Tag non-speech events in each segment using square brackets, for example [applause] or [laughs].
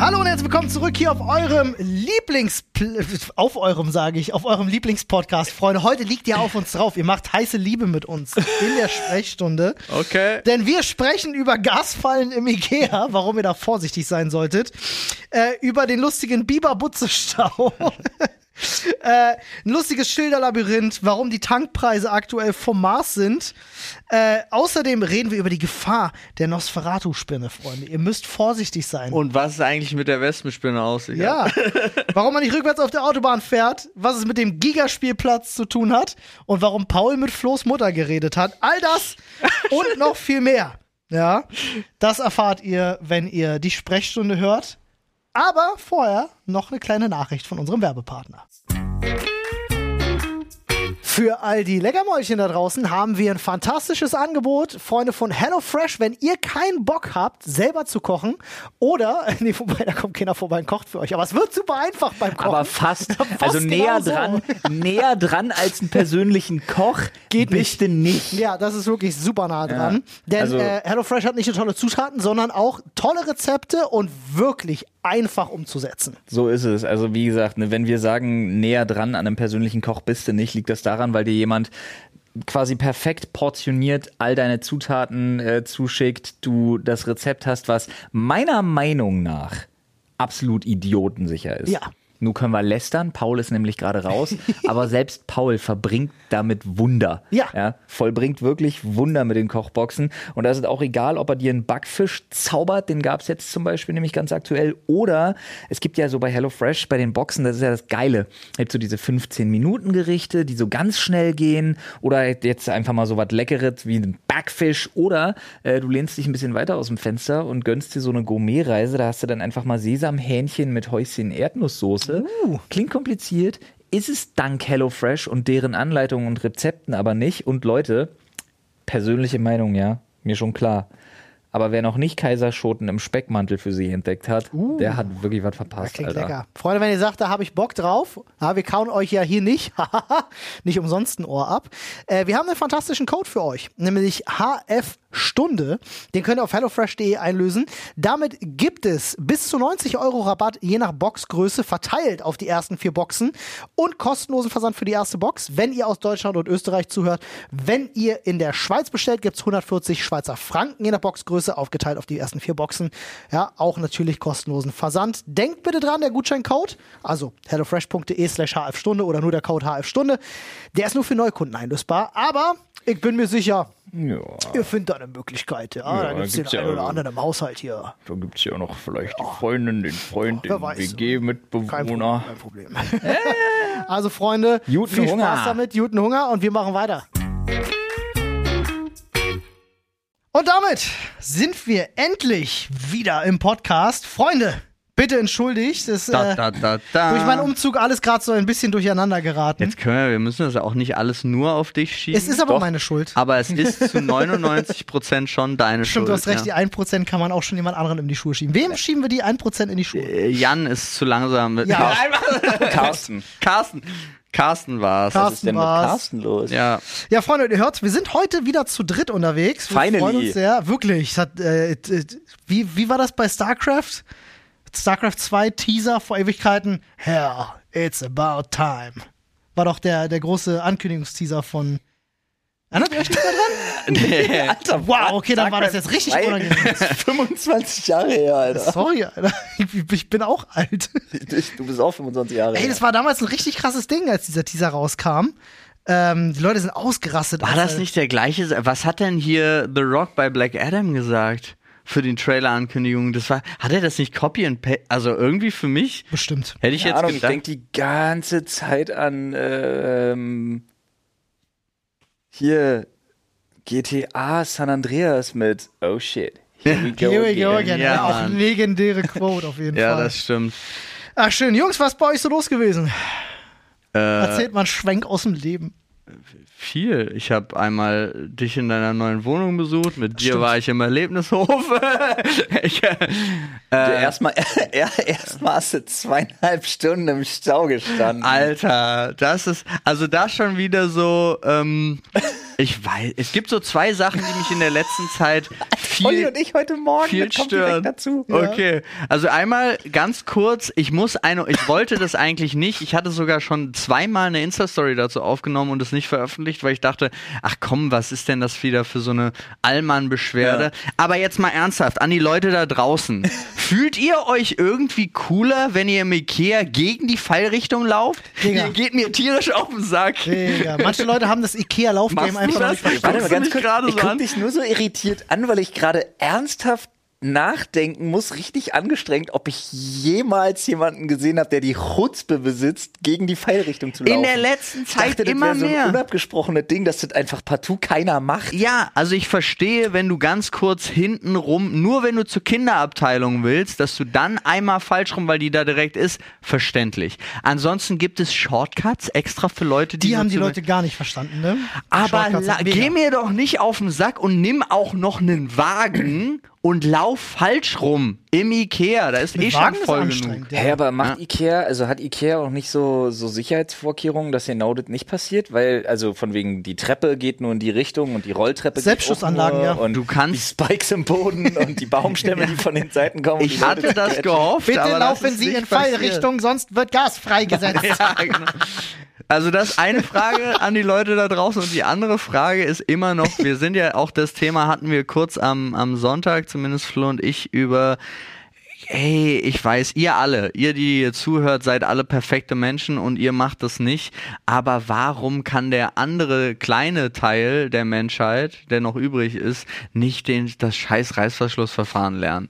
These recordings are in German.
Hallo und herzlich willkommen zurück hier auf eurem Lieblings auf eurem sage ich, auf eurem Lieblingspodcast, Freunde. Heute liegt ihr auf uns drauf. Ihr macht heiße Liebe mit uns in der Sprechstunde. Okay. Denn wir sprechen über Gasfallen im Ikea, warum ihr da vorsichtig sein solltet, äh, über den lustigen Biberbutzestau. Äh, ein lustiges Schilderlabyrinth, warum die Tankpreise aktuell vom Mars sind. Äh, außerdem reden wir über die Gefahr der Nosferatu-Spinne, Freunde. Ihr müsst vorsichtig sein. Und was ist eigentlich mit der Wespenspinne aussieht? Ja. [laughs] warum man nicht rückwärts auf der Autobahn fährt, was es mit dem Gigaspielplatz zu tun hat und warum Paul mit Flo's Mutter geredet hat. All das und noch viel mehr. Ja, das erfahrt ihr, wenn ihr die Sprechstunde hört. Aber vorher noch eine kleine Nachricht von unserem Werbepartner. Für all die Leckermäulchen da draußen haben wir ein fantastisches Angebot. Freunde von HelloFresh, wenn ihr keinen Bock habt, selber zu kochen oder, [laughs] nee, vorbei, da kommt keiner vorbei und kocht für euch. Aber es wird super einfach beim Kochen. Aber fast, [laughs] also näher genau dran, näher dran als einen persönlichen Koch Geht bist du nicht. Ja, das ist wirklich super nah dran. Denn also- äh, HelloFresh hat nicht nur tolle Zutaten, sondern auch tolle Rezepte und wirklich einfach umzusetzen. So ist es. Also wie gesagt, ne, wenn wir sagen, näher dran an einem persönlichen Koch bist du nicht, liegt das daran, weil dir jemand quasi perfekt portioniert all deine Zutaten äh, zuschickt, du das Rezept hast, was meiner Meinung nach absolut idiotensicher ist. Ja. Nun können wir lästern, Paul ist nämlich gerade raus, [laughs] aber selbst Paul verbringt damit Wunder. Ja. Vollbringt wirklich Wunder mit den Kochboxen. Und da ist es auch egal, ob er dir einen Backfisch zaubert, den gab es jetzt zum Beispiel nämlich ganz aktuell, oder es gibt ja so bei HelloFresh, bei den Boxen, das ist ja das Geile. Es gibt so diese 15-Minuten-Gerichte, die so ganz schnell gehen, oder jetzt einfach mal so was Leckeres wie ein Backfisch, oder äh, du lehnst dich ein bisschen weiter aus dem Fenster und gönnst dir so eine Gourmet-Reise, da hast du dann einfach mal Sesamhähnchen mit Häuschen Erdnusssoße. Klingt kompliziert, ist es dank HelloFresh und deren Anleitungen und Rezepten aber nicht. Und Leute, persönliche Meinung, ja, mir schon klar. Aber wer noch nicht Kaiserschoten im Speckmantel für sie entdeckt hat, der hat wirklich was verpasst, Klingt Alter. lecker. Freunde, wenn ihr sagt, da habe ich Bock drauf, ja, wir kauen euch ja hier nicht, [laughs] nicht umsonst ein Ohr ab. Äh, wir haben einen fantastischen Code für euch, nämlich HF Stunde. Den könnt ihr auf hellofresh.de einlösen. Damit gibt es bis zu 90 Euro Rabatt je nach Boxgröße verteilt auf die ersten vier Boxen und kostenlosen Versand für die erste Box, wenn ihr aus Deutschland und Österreich zuhört. Wenn ihr in der Schweiz bestellt, gibt es 140 Schweizer Franken je nach Boxgröße aufgeteilt auf die ersten vier Boxen. Ja, auch natürlich kostenlosen Versand. Denkt bitte dran, der Gutscheincode, also hellofresh.de slash hfstunde oder nur der Code hfstunde, der ist nur für Neukunden einlösbar, aber ich bin mir sicher, Ja, Ihr findet da eine Möglichkeit, ja. Ja, da gibt es den gibt's ja einen oder anderen im Haushalt hier. da gibt es ja noch vielleicht die Freundin, den Freund, wer den weiß. Kein WG-Mitbewohner. Problem. Kein Problem. [laughs] also, Freunde, Guten viel Hunger. Spaß damit, guten Hunger und wir machen weiter. Und damit sind wir endlich wieder im Podcast. Freunde, bitte entschuldigt, es ist Da, äh, da, da, da. durch meinen Umzug alles gerade so ein bisschen durcheinander geraten. Jetzt können wir, wir müssen das auch nicht alles nur auf dich schieben. es ist aber Doch, meine Schuld. Aber es ist [laughs] zu 99% schon deine Stimmt, Schuld. du hast recht, ja. die 1% kann man auch schon jemand anderen in die Schuhe schieben. Wem schieben wir die 1% in die Schuhe? Äh, Jan ist zu langsam mit. Ja. [laughs] Carsten. Carsten. Carsten war's. Carsten. Was ist denn mit war's. Carsten los? Ja. Ja, Freunde, ihr hört, wir sind heute wieder zu dritt unterwegs. Wir Finally. freuen uns sehr, wirklich. Es hat, äh, t- wie, wie war das bei StarCraft? StarCraft 2 Teaser vor Ewigkeiten. Hell, it's about time. War doch der, der große Ankündigungsteaser von. Erinnert ihr euch nicht mehr dran? [laughs] Nee. [laughs] Alter, Wow, okay, dann war das jetzt richtig unangenehm. [laughs] 25 Jahre her, Alter. Sorry, Alter. Ich, ich bin auch alt. Du bist auch 25 Jahre Ey, das war damals ein richtig krasses Ding, als dieser Teaser rauskam. Ähm, die Leute sind ausgerastet. War das nicht der gleiche? Was hat denn hier The Rock bei Black Adam gesagt? Für die Trailer-Ankündigung. Das war, hat er das nicht Copy and Paste? Also irgendwie für mich Bestimmt. hätte ich Keine jetzt Ahnung, ich gedacht. denke die ganze Zeit an ähm, hier GTA San Andreas mit Oh shit. Here we go Here we go again. again. Ja, auch Mann. legendäre Quote auf jeden [laughs] ja, Fall. das stimmt. Ach schön. Jungs, was ist bei euch so los gewesen? Äh, Erzählt mal einen Schwenk aus dem Leben. Viel. Ich habe einmal dich in deiner neuen Wohnung besucht. Mit dir war ich im Erlebnishof. [laughs] ich, äh, Erstmal [laughs] erst hast du zweieinhalb Stunden im Stau gestanden. Alter, das ist, also da schon wieder so, ähm, [laughs] Ich weiß, es gibt so zwei Sachen, die mich in der letzten Zeit [laughs] Olli viel, und ich heute Morgen, viel stören. dazu. Okay, also einmal ganz kurz, ich muss eine, ich wollte das eigentlich nicht. Ich hatte sogar schon zweimal eine Insta-Story dazu aufgenommen und es nicht veröffentlicht, weil ich dachte, ach komm, was ist denn das wieder für so eine Allmann-Beschwerde? Aber jetzt mal ernsthaft, an die Leute da draußen. [laughs] Fühlt ihr euch irgendwie cooler, wenn ihr im Ikea gegen die Fallrichtung lauft? Digga. Ihr geht mir tierisch auf den Sack. Digga, manche Leute haben das Ikea-Laufgame Machst du einfach verstanden. Warte mal ganz mich kurz. Ich so guck an? dich nur so irritiert an, weil ich gerade ernsthaft nachdenken muss, richtig angestrengt, ob ich jemals jemanden gesehen habe, der die Chutzpe besitzt, gegen die Pfeilrichtung zu laufen. In der letzten Ich Zeit dachte, das immer so mehr. ein unabgesprochenes Ding, dass das einfach partout keiner macht. Ja, also ich verstehe, wenn du ganz kurz hinten rum, nur wenn du zur Kinderabteilung willst, dass du dann einmal falsch rum, weil die da direkt ist, verständlich. Ansonsten gibt es Shortcuts extra für Leute, die Die haben die Leute gar nicht verstanden, ne? Aber geh mir doch nicht auf den Sack und nimm auch noch einen Wagen und lauf falsch rum im Ikea. Da ist Mit eh schon Wagen ist voll genug. Hä, aber macht Ikea, also hat Ikea auch nicht so, so Sicherheitsvorkehrungen, dass genau das nicht passiert? Weil, also von wegen, die Treppe geht nur in die Richtung und die Rolltreppe Selbstschussanlagen, geht auch ja. und Du kannst- die Spikes im Boden [laughs] und die Baumstämme, die von den Seiten kommen. Ich hatte das gehofft, Bitte aber das laufen ist Sie nicht in passiert. Fallrichtung, sonst wird Gas freigesetzt. [laughs] Ja, genau. Also das eine Frage an die Leute da draußen und die andere Frage ist immer noch, wir sind ja auch das Thema hatten wir kurz am, am Sonntag, zumindest Flo und ich, über Hey, ich weiß, ihr alle, ihr, die hier zuhört, seid alle perfekte Menschen und ihr macht das nicht. Aber warum kann der andere kleine Teil der Menschheit, der noch übrig ist, nicht den, das scheiß Reißverschlussverfahren lernen?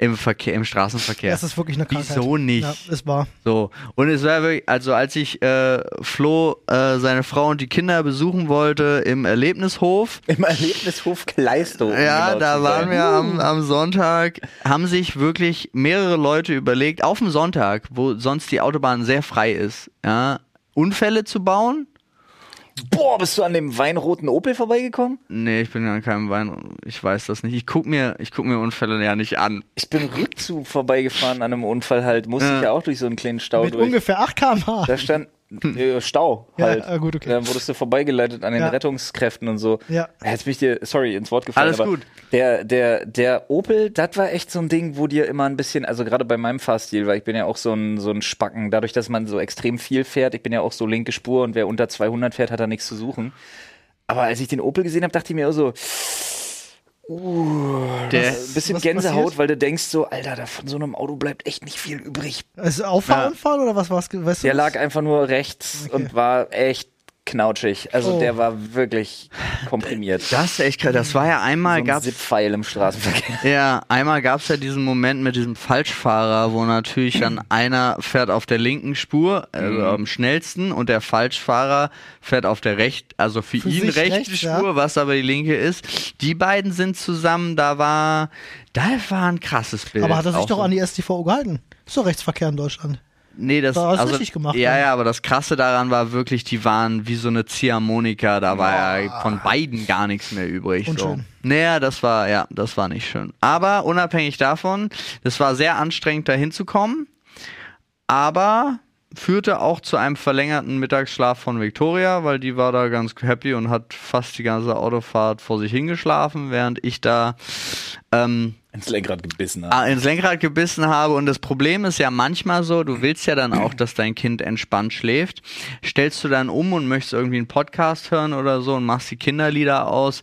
Im Verkehr, im Straßenverkehr. Das ist wirklich eine Krankheit. Wieso nicht? Ja, ist wahr. So, und es war wirklich, also als ich äh, Flo, äh, seine Frau und die Kinder besuchen wollte im Erlebnishof, Im Erlebnishof Kleistow. ja, genau da waren sein. wir am, am Sonntag, haben sich wirklich mehrere Leute überlegt, auf dem Sonntag, wo sonst die Autobahn sehr frei ist, ja, Unfälle zu bauen. Boah, bist du an dem weinroten Opel vorbeigekommen? Nee, ich bin ja an keinem Wein, ich weiß das nicht. Ich guck mir, ich guck mir Unfälle ja nicht an. Ich bin Rückzug vorbeigefahren an einem Unfall halt. Musste Ja. ich ja auch durch so einen kleinen Stau Mit durch. ungefähr 8 km/h. Da stand äh, Stau Ja, halt. äh, gut, okay. Da wurdest du vorbeigeleitet an den Ja. Rettungskräften und so. Ja. Jetzt bin ich dir, sorry, ins Wort gefallen. Alles aber gut. Der, der, der Opel, das war echt so ein Ding, wo dir immer ein bisschen, also gerade bei meinem Fahrstil, weil ich bin ja auch so ein, so ein Spacken, dadurch, dass man so extrem viel fährt, ich bin ja auch so linke Spur und wer unter 200 fährt, hat da nichts zu suchen. Aber als ich den Opel gesehen habe, dachte ich mir auch so, Der, ein bisschen was Gänsehaut, passiert? weil du denkst so, Alter, da von so einem Auto bleibt echt nicht viel übrig. Ist es Auffahrunfall oder was war's? Weißt du Der das? lag einfach nur rechts Okay. und war echt knautschig. Also Oh. der war wirklich komprimiert. das ist echt krass. Das war ja einmal, so ein gab's Zip-Pfeil im Straßenverkehr. [laughs] Ja, einmal gab es ja diesen Moment mit diesem Falschfahrer, wo natürlich dann [clears throat] einer fährt auf der linken Spur, also Mhm. am schnellsten, und der Falschfahrer fährt auf der rechten, also für, Für ihn rechte rechts, ja. Spur, was aber die linke ist. Die beiden sind zusammen, da war, da war ein krasses Bild. Aber hat er sich doch so. an die STVO gehalten? Ist doch Rechtsverkehr in Deutschland. Nee, das du also, richtig gemacht, Ja, ja, aber das Krasse daran war wirklich, die waren wie so eine Ziehharmonika, da war ja von beiden gar nichts mehr übrig. So. Unschön. Naja, das war, ja, das war nicht schön. Aber unabhängig davon, das war sehr anstrengend, da hinzukommen, aber führte auch zu einem verlängerten Mittagsschlaf von Victoria, weil die war da ganz happy und hat fast die ganze Autofahrt vor sich hingeschlafen, während ich da ähm, Ins Lenkrad gebissen ah, ins Lenkrad gebissen habe. Und das Problem ist ja manchmal so, du willst ja dann auch, dass dein Kind entspannt schläft. Stellst du dann um und möchtest irgendwie einen Podcast hören oder so und machst die Kinderlieder aus.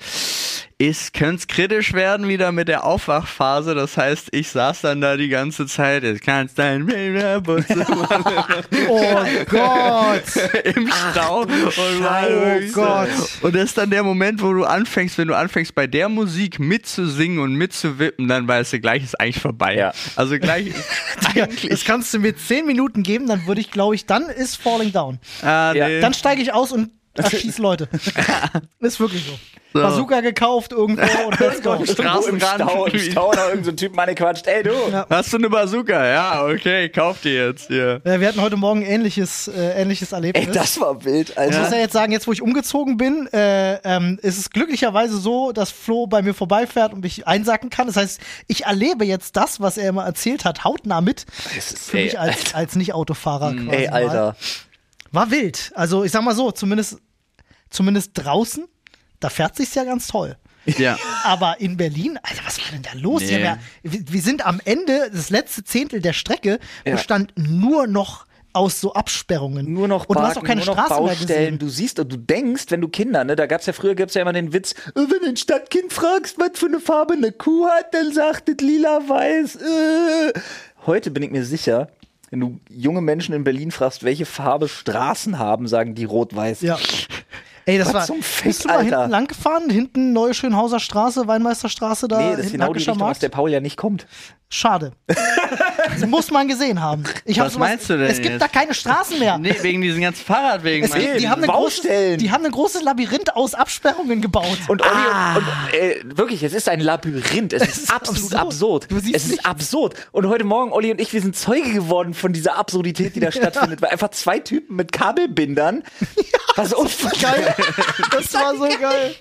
Ist, könnte es kritisch werden wieder mit der Aufwachphase. Das heißt, ich saß dann da die ganze Zeit, jetzt kannst dein Bus [laughs] Oh [laughs] Gott! im Stau und war Oh Gott. Und das ist dann der Moment, wo du anfängst, wenn du anfängst bei der Musik mitzusingen und mitzuwippen, dann weißt du, gleich ist eigentlich vorbei. Ja. Also gleich [laughs] eigentlich. das kannst du mir 10 Minuten geben, dann würde ich, glaube ich, dann ist Falling Down. ah, Ja. nee. Dann steige ich aus und erschieß Leute. ist wirklich so. So. Bazooka gekauft irgendwo und let's go. Irgendwo im Straßenrand. Stau, im Stau noch irgendein so ein Typ meine quatscht, ey du. Ja. Hast du eine Bazooka? Ja, okay, kauf die jetzt hier. Ja, wir hatten heute Morgen ähnliches, äh, ähnliches Erlebnis. Ey, das war wild, Ich Alter. muss ja jetzt sagen, jetzt wo ich umgezogen bin, äh, ähm, ist es glücklicherweise so, dass Flo bei mir vorbeifährt und mich einsacken kann. Das heißt, ich erlebe jetzt das, was er immer erzählt hat, hautnah mit. Das ist, Für ey, mich als, als Nicht-Autofahrer quasi. ey, mal. Alter. War wild. Also ich sag mal so, zumindest, zumindest draußen da fährt sich's ja ganz toll. Ja. Aber in Berlin, Alter, was war denn da los? Nee. ja, wir, sind am Ende, das letzte Zehntel der Strecke, Ja. bestand nur noch aus so Absperrungen. Nur noch Und du hast Parken, auch keine nur noch Straße mehr Baustellen. Du siehst und du denkst, wenn du Kinder, ne, da gab's ja früher gab's ja immer den Witz, äh, wenn du ein Stadtkind fragst, was für eine Farbe eine Kuh hat, dann sagt es lila-weiß. Äh. Heute bin ich mir sicher, wenn du junge Menschen in Berlin fragst, welche Farbe Straßen haben, sagen die rot-weiß. Ja. Ey, das Was war. zum Fick, bist du mal Alter? hinten lang gefahren? Hinten Neue Schönhauser Straße, Weinmeisterstraße da. Nee, das ist genau die Richtung, aus der Paul ja nicht kommt. Schade. [laughs] das muss man gesehen haben. Ich hab Was sowas- meinst du denn Es gibt jetzt? da keine Straßen mehr. [laughs] Nee, wegen diesen ganzen Fahrradwegen. Es die, haben ein großes, Baustellen. die haben ein großes Labyrinth aus Absperrungen gebaut. Und Olli Ah. und, und äh, wirklich, es ist ein Labyrinth. Es [laughs] ist, ist absolut absurd. absurd. Es ist nichts. absurd. Und heute Morgen, Olli und ich, wir sind Zeuge geworden von dieser Absurdität, die da stattfindet, weil einfach zwei Typen mit Kabelbindern, was unfassbar geil. [laughs] Das war so geil.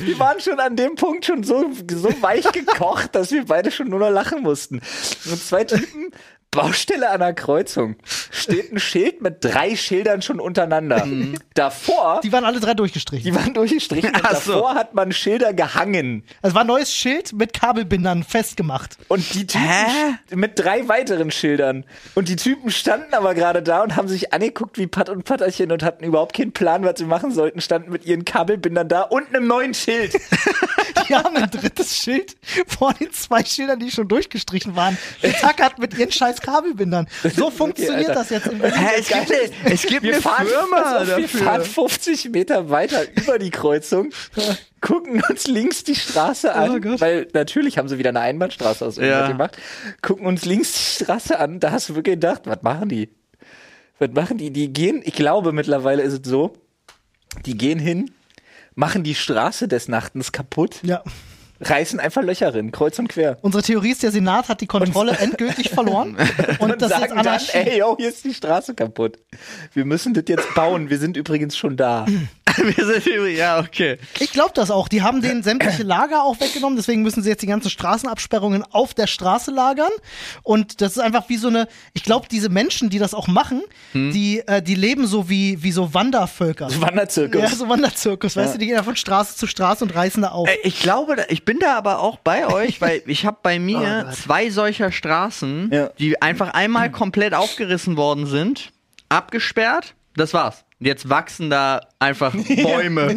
Die waren schon an dem Punkt schon so, so weich gekocht, dass wir beide schon nur noch lachen mussten. Und zwei Typen, Baustelle an der Kreuzung. Steht ein Schild mit drei Schildern schon untereinander. Davor, Die waren alle drei durchgestrichen. die waren durchgestrichen, und so. davor hat man Schilder gehangen. Es war ein neues Schild mit Kabelbindern festgemacht. Und die Typen Hä? mit drei weiteren Schildern. Und die Typen standen aber gerade da und haben sich angeguckt wie Patt und Patterchen und hatten überhaupt keinen Plan, was sie machen sollten, standen mit ihren Kabelbindern da und einem neuen Schild. [laughs] Die haben ein drittes Schild vor den zwei Schildern, die schon durchgestrichen waren, getackert mit ihren scheiß Kabelbindern. So [laughs] funktioniert Alter. das jetzt in Berlin. Hä, es gibt, es gibt Wir eine fahren, Firma auf, wir fahren 50 Meter weiter über die Kreuzung, [laughs] gucken uns links die Straße an, Oh weil natürlich haben sie wieder eine Einbahnstraße aus irgendwas Ja. gemacht, gucken uns links die Straße an, da hast du wirklich gedacht, was machen die? Was machen die? Die gehen, ich glaube mittlerweile ist es so, die gehen hin, machen die Straße des Nachtens kaputt, Ja. Reißen einfach Löcher rein, kreuz und quer. Unsere Theorie ist, der Senat hat die Kontrolle endgültig verloren. [laughs] Und, Und das ist sagen jetzt dann, Anarchie. ey, yo, hier ist die Straße kaputt. Wir müssen das jetzt bauen. Wir sind übrigens schon da. [clears throat] Wir sind übrigens, ja, okay. Ich glaube das auch. Die haben denen sämtliche Lager auch weggenommen, deswegen müssen sie jetzt die ganzen Straßenabsperrungen auf der Straße lagern. Und das ist einfach wie so eine, ich glaube, diese Menschen, die das auch machen, die, äh, die leben so wie, wie so Wandervölker. Wanderzirkus. Ja, so Wanderzirkus, weißt du, die gehen ja von Straße zu Straße und reißen da auf. Ich glaube, da- ich bin da aber auch bei euch, weil [laughs] ich habe bei mir Oh zwei solcher Straßen, Ja. die einfach einmal [clears throat] komplett aufgerissen worden sind, abgesperrt. Das war's. Jetzt wachsen da einfach [laughs] Bäume.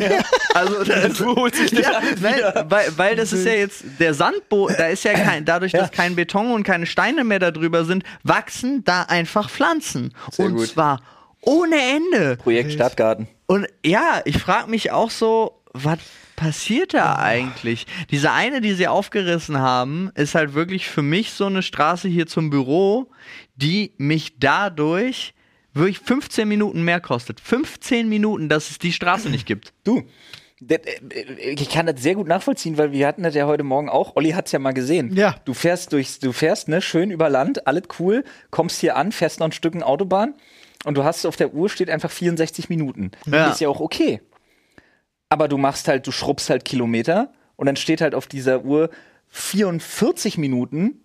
Also [laughs] das, Du holst dich das ja, nein, weil, weil das ist ja jetzt der Sandboden, da ist ja kein, dadurch, dass kein Beton und keine Steine mehr da drüber sind, wachsen da einfach Pflanzen. Sehr und gut. zwar ohne Ende. Projekt Stadtgarten. Und ja, ich frage mich auch so, was passiert da eigentlich? Diese eine, die sie aufgerissen haben, ist halt wirklich für mich so eine Straße hier zum Büro, die mich dadurch wirklich 15 Minuten mehr kostet. 15 Minuten, dass es die Straße nicht gibt. Du. äh, Ich kann das sehr gut nachvollziehen, weil wir hatten das ja heute Morgen auch. Olli hat's ja mal gesehen. Ja. Du fährst durchs, du fährst ne schön über Land, alles cool, kommst hier an, fährst noch ein Stück Autobahn und du hast auf der Uhr steht einfach 64 Minuten. Ja. Ist ja auch okay. Aber du machst halt, du schrubbst halt Kilometer und dann steht halt auf dieser Uhr 44 Minuten,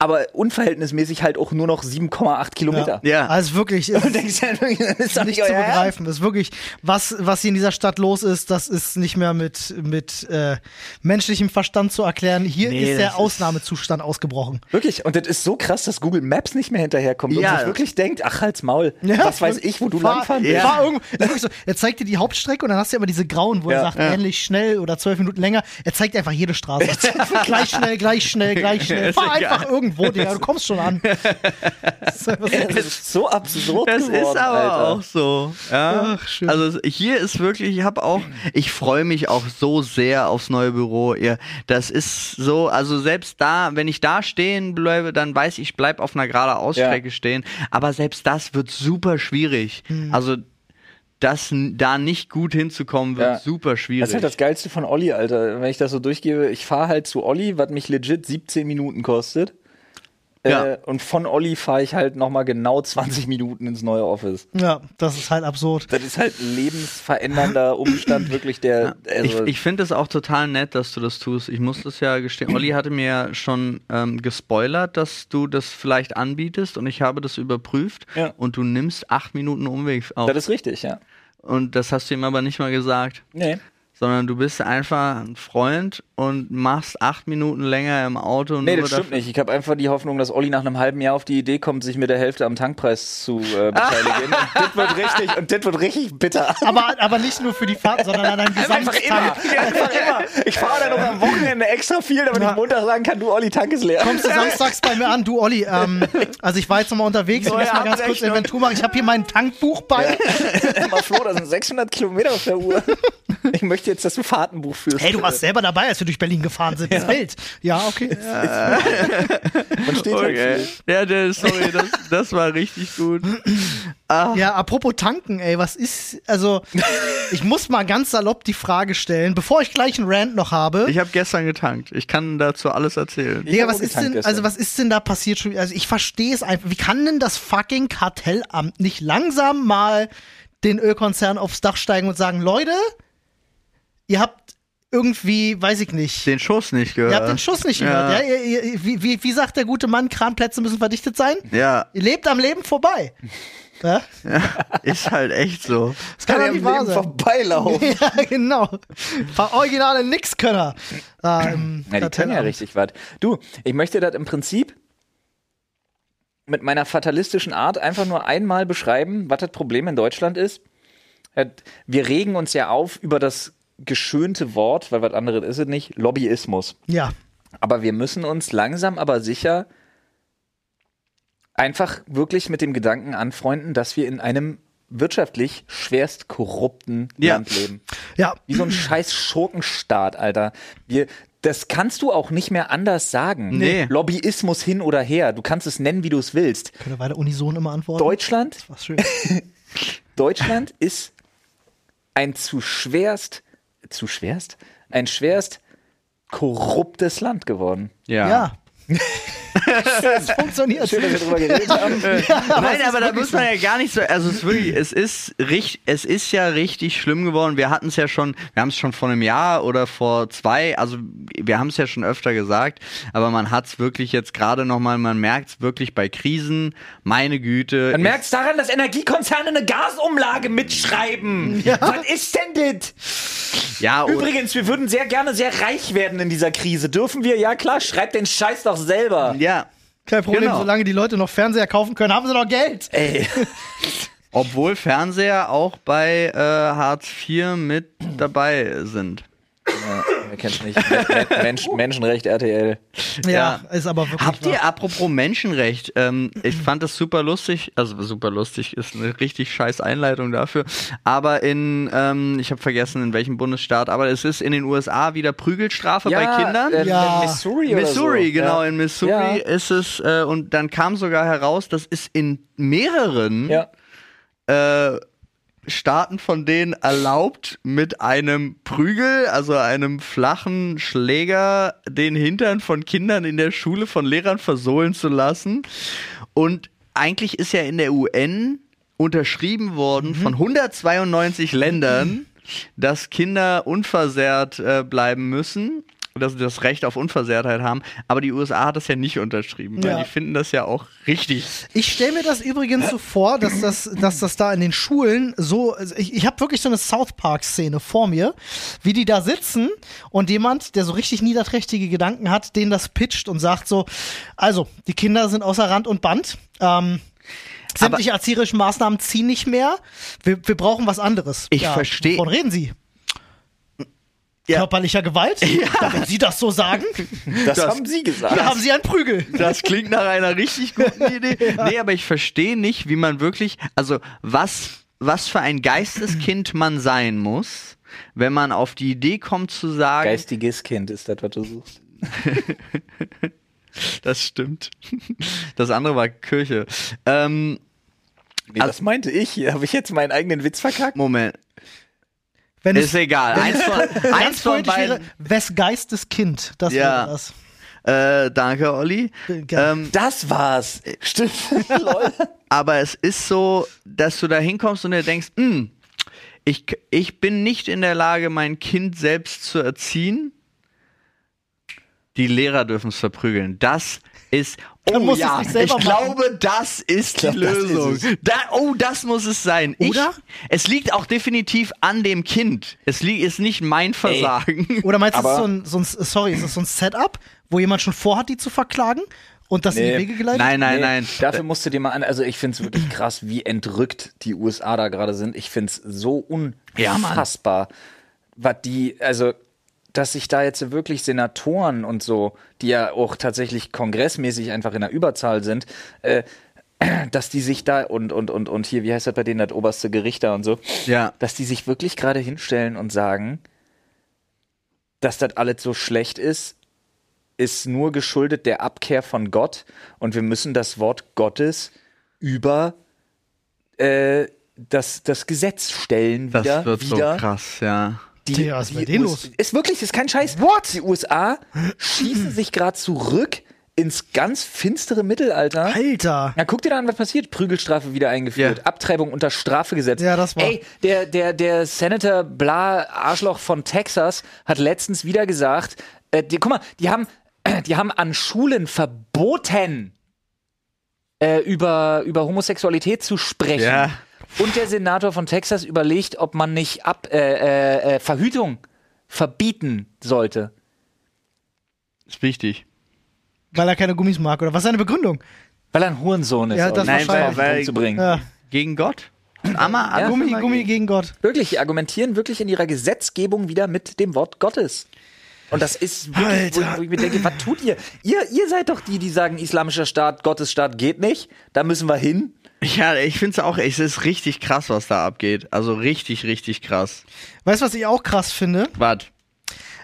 aber unverhältnismäßig halt auch nur noch 7,8 Kilometer. Ja. Also wirklich, [laughs] ist Und denkst du halt ist doch nicht nicht zu begreifen. Das ist wirklich, was, was hier in dieser Stadt los ist, das ist nicht mehr mit, mit äh, menschlichem Verstand zu erklären. Hier Nee, ist der das ist- Ausnahmezustand ausgebrochen. Wirklich, und das ist so krass, dass Google Maps nicht mehr hinterherkommt Ja. und sich wirklich denkt, ach halt's Maul, Ja, was weiß ich, wo du fahr, langfahren Ja. willst. Fahr irgendwo, das ist wirklich so, er zeigt dir die Hauptstrecke und dann hast du immer diese grauen, wo Ja. er sagt, Ja. ähnlich schnell oder zwölf Minuten länger. Er zeigt einfach jede Straße. [laughs] gleich schnell, gleich schnell, gleich schnell. [laughs] Fahr einfach irgendwo, Digga, du kommst schon an. [laughs] Das ist so. Absurd Das geworden, ist aber Alter. auch so. Ja. Ach, schön. Also hier ist wirklich, ich habe auch, ich freue mich auch so sehr aufs neue Büro. Ihr, das ist so, also selbst da, wenn ich da stehen bleibe, dann weiß ich, ich bleib auf einer gerade Ausstrecke stehen. Aber selbst das wird super schwierig. Hm. Also das da nicht gut hinzukommen, wird Ja. super schwierig. Das ist halt das Geilste von Olli, Alter. Wenn ich das so durchgebe, ich fahre halt zu Olli, was mich legit 17 Minuten kostet. Ja. Äh, und von Olli fahre ich halt nochmal genau 20 Minuten ins neue Office. Ja, das ist halt absurd. Das ist halt ein lebensverändernder [laughs] Umstand, wirklich der. Also, ich ich finde es auch total nett, dass du das tust. Ich muss das ja gestehen. Olli hatte mir ja schon ähm, gespoilert, dass du das vielleicht anbietest und ich habe das überprüft Ja. und du nimmst acht Minuten Umweg auf. das ist richtig, ja. und das hast du ihm aber nicht mal gesagt. Nee. sondern du bist einfach ein Freund und machst acht Minuten länger im Auto. Nee, das stimmt nicht. Ich habe einfach die Hoffnung, dass Olli nach einem halben Jahr auf die Idee kommt, sich mit der Hälfte am Tankpreis zu äh, [laughs] beteiligen. und das wird richtig, und das wird richtig bitter. Aber, aber nicht nur für die Fahrt, sondern an einem [laughs] Einfach immer. [laughs] Einfach immer. Ich fahre dann noch am Wochenende extra viel, damit Ja. ich Montag sagen kann, du Olli, Tank ist leer. Kommst du samstags bei mir an, du Olli, ähm, also ich war jetzt nochmal unterwegs, ich muss mal ganz kurz Inventur machen. Ich habe hier mein Tankbuch bei. Mal Flo, da sind 600 Kilometer auf der Uhr. Ich möchte jetzt, dass du Fahrtenbuch führst. Hey, du warst selber dabei, als wir durch Berlin gefahren sind. Das Bild. Ja, okay. [laughs] Man steht halt Okay. Ja, der, sorry, das, das war richtig gut. Ja, apropos tanken, ey, was ist, also, ich muss mal ganz salopp die Frage stellen, bevor ich gleich einen Rant noch habe. Ich habe gestern getankt. Ich kann dazu alles erzählen. Digga, hab was ist denn, gestern. also was ist denn da passiert schon? Also ich verstehe es einfach. Wie kann denn das fucking Kartellamt nicht langsam mal den Ölkonzern aufs Dach steigen und sagen, Leute, ihr habt irgendwie, weiß ich nicht, Den Schuss nicht gehört. ihr habt den Schuss nicht gehört. Ja. Ja. Ihr, ihr, wie, wie, wie sagt der gute Mann, Kranplätze müssen verdichtet sein? Ja, Ihr lebt am Leben vorbei. [laughs] Ja? ist halt echt so. Das kann ja nicht wahr sein. vorbeilaufen. [laughs] Ja, genau. Paar originale Nixkönner. Ähm, Ja, die können ja richtig was. Du, ich möchte das im Prinzip mit meiner fatalistischen Art einfach nur einmal beschreiben, was das Problem in Deutschland ist. Wir regen uns ja auf über das geschönte Wort, weil was anderes ist es nicht, Lobbyismus. Ja. Aber wir müssen uns langsam aber sicher einfach wirklich mit dem Gedanken anfreunden, dass wir in einem wirtschaftlich schwerst korrupten Ja. Land leben. Ja. Wie so ein scheiß Schurkenstaat, Alter. Wir, das kannst du auch nicht mehr anders sagen. Nee. Lobbyismus hin oder her. Du kannst es nennen, wie du es willst. Können wir weiter unison immer antworten? Deutschland, Was schön. [laughs] Deutschland ist ein zu schwerst, zu schwerst, ein schwerst korruptes Land geworden. Ja. Ja. [laughs] das funktioniert. Schön, dass wir drüber geredet haben. [laughs] Nein, aber da muss man ja gar nicht so. Also es ist wirklich, es ist richtig, es ist ja richtig schlimm geworden. Wir hatten es ja schon, wir haben es schon vor einem Jahr oder vor zwei, also wir haben es ja schon öfter gesagt, aber man hat es wirklich jetzt gerade nochmal, man merkt es wirklich bei Krisen, meine Güte. Man merkt es daran, dass Energiekonzerne eine Gasumlage mitschreiben. Was ist denn das? ja, und- Übrigens, wir würden sehr gerne sehr reich werden in dieser Krise. Dürfen wir? Ja klar, schreibt den Scheiß doch selber. Ja. Kein Problem, Genau. solange die Leute noch Fernseher kaufen können, haben sie noch Geld. Ey. [laughs] Obwohl Fernseher auch bei äh, Hartz IV mit dabei sind. Ja, wer kennt's nicht? Men- Mensch, Menschenrecht RTL. Ja, ist aber wirklich. Habt wahr. ihr, apropos Menschenrecht, ähm, ich [clears throat] fand das super lustig, also super lustig ist eine richtig scheiß Einleitung dafür, aber in, ähm, ich habe vergessen in welchem Bundesstaat, aber es ist in den USA wieder Prügelstrafe bei Kindern. äh, Ja. Missouri oder Missouri, so. genau, Ja. in Missouri Ja. ist es, äh, und dann kam sogar heraus, das ist in mehreren Ja. äh, Staaten von denen erlaubt, mit einem Prügel, also einem flachen Schläger, den Hintern von Kindern in der Schule von Lehrern versohlen zu lassen. Und eigentlich ist ja in der UN unterschrieben worden von 192 Ländern, [laughs] dass Kinder unversehrt äh, bleiben müssen. Dass sie das Recht auf Unversehrtheit haben, aber die USA hat das ja nicht unterschrieben, weil Ja. die finden das ja auch richtig. Ich stelle mir das übrigens so vor, dass das, dass das da in den Schulen so, also ich, ich habe wirklich so eine South Park-Szene vor mir, wie die da sitzen und jemand, der so richtig niederträchtige Gedanken hat, denen das pitcht und sagt so, also, die Kinder sind außer Rand und Band, ähm, sämtliche erzieherischen Maßnahmen ziehen nicht mehr, wir, wir brauchen was anderes. Ich versteh- Wovon reden Sie? Ja. Körperlicher Gewalt? [laughs] Ja. Wenn Sie das so sagen, Das, Das- haben Sie gesagt. dann haben Sie einen Prügel. Das klingt nach einer richtig guten [laughs] Idee. Nee, aber ich verstehe nicht, wie man wirklich, also was, was für ein Geisteskind man sein muss, wenn man auf die Idee kommt zu sagen, Geistiges Kind ist das, was du suchst. [laughs] das stimmt. Das andere war Kirche. Ähm, Nee, das meinte ich. Habe ich jetzt meinen eigenen Witz verkackt. Moment, Wenn ist egal. Eins [laughs] von, eins von freundlich wäre, beiden. wes Geistes Kind. Das Ja. wäre das. Äh, danke, Olli. Gerne. Ähm, Das war's. Stimmt. [laughs] Aber es ist so, dass du da hinkommst und dir denkst, hm, ich, ich bin nicht in der Lage, mein Kind selbst zu erziehen. Die Lehrer dürfen es verprügeln. Das ist, Oh musst du es ja, nicht ich selber machen. glaube, das ist die glaube, das Lösung. ist. Da, oh, das muss es sein. Ich, Oder? Es liegt auch definitiv an dem Kind. Es li ist nicht mein Versagen. [laughs] Oder meinst du, es ist Aber- so ein, so ein, sorry, ist das so ein Setup, wo jemand schon vorhat, die zu verklagen und das in Nee. die Wege geleitet? Nein, nein, Nee, nein. Dafür musst du dir mal an, also ich finde es wirklich krass, wie entrückt die USA da gerade sind. Ich finde es so Ja, unfassbar, was die, also dass sich da jetzt wirklich Senatoren und so, die ja auch tatsächlich kongressmäßig einfach in der Überzahl sind, äh, [clears throat] dass die sich da und und und und hier, wie heißt das bei denen, das oberste Gericht da und so, Ja. dass die sich wirklich gerade hinstellen und sagen, dass das alles so schlecht ist, ist nur geschuldet der Abkehr von Gott und wir müssen das Wort Gottes über äh, das, das Gesetz stellen Das wieder. wird so wieder. krass, ja. Die, was ist bei die denen US los? Ist wirklich, ist kein Scheiß. What? Die USA schießen sich gerade zurück ins ganz finstere Mittelalter. Alter. Ja, guck dir da an, was passiert. Prügelstrafe wieder eingeführt. Ja. Abtreibung unter Strafe gesetzt. Ja, das war- Ey, der, der, der Senator Bla Arschloch von Texas hat letztens wieder gesagt, äh, die, guck mal, die haben, [clears throat] die haben an Schulen verboten, äh, über, über Homosexualität zu sprechen. Ja. Und der Senator von Texas überlegt, ob man nicht ab, äh, äh, äh, Verhütung verbieten sollte. Ist wichtig. Weil er keine Gummis mag, oder was ist seine Begründung? Weil er ein Hurensohn ist. Ja, um das Nein, weil- Punkt zu bringen. Ja. Gegen Gott? Amma, Ja. Gummi, Gummi gegen Gott. Wirklich, die argumentieren wirklich in ihrer Gesetzgebung wieder mit dem Wort Gottes. Und das ist wirklich, wo, wo ich mir denke, was tut ihr? ihr? Ihr seid doch die, die sagen, islamischer Staat, Gottesstaat geht nicht. Da müssen wir hin. Ja, ich finde es auch, es ist richtig krass, was da abgeht. Also richtig, richtig krass. Weißt du, was ich auch krass finde? Warte.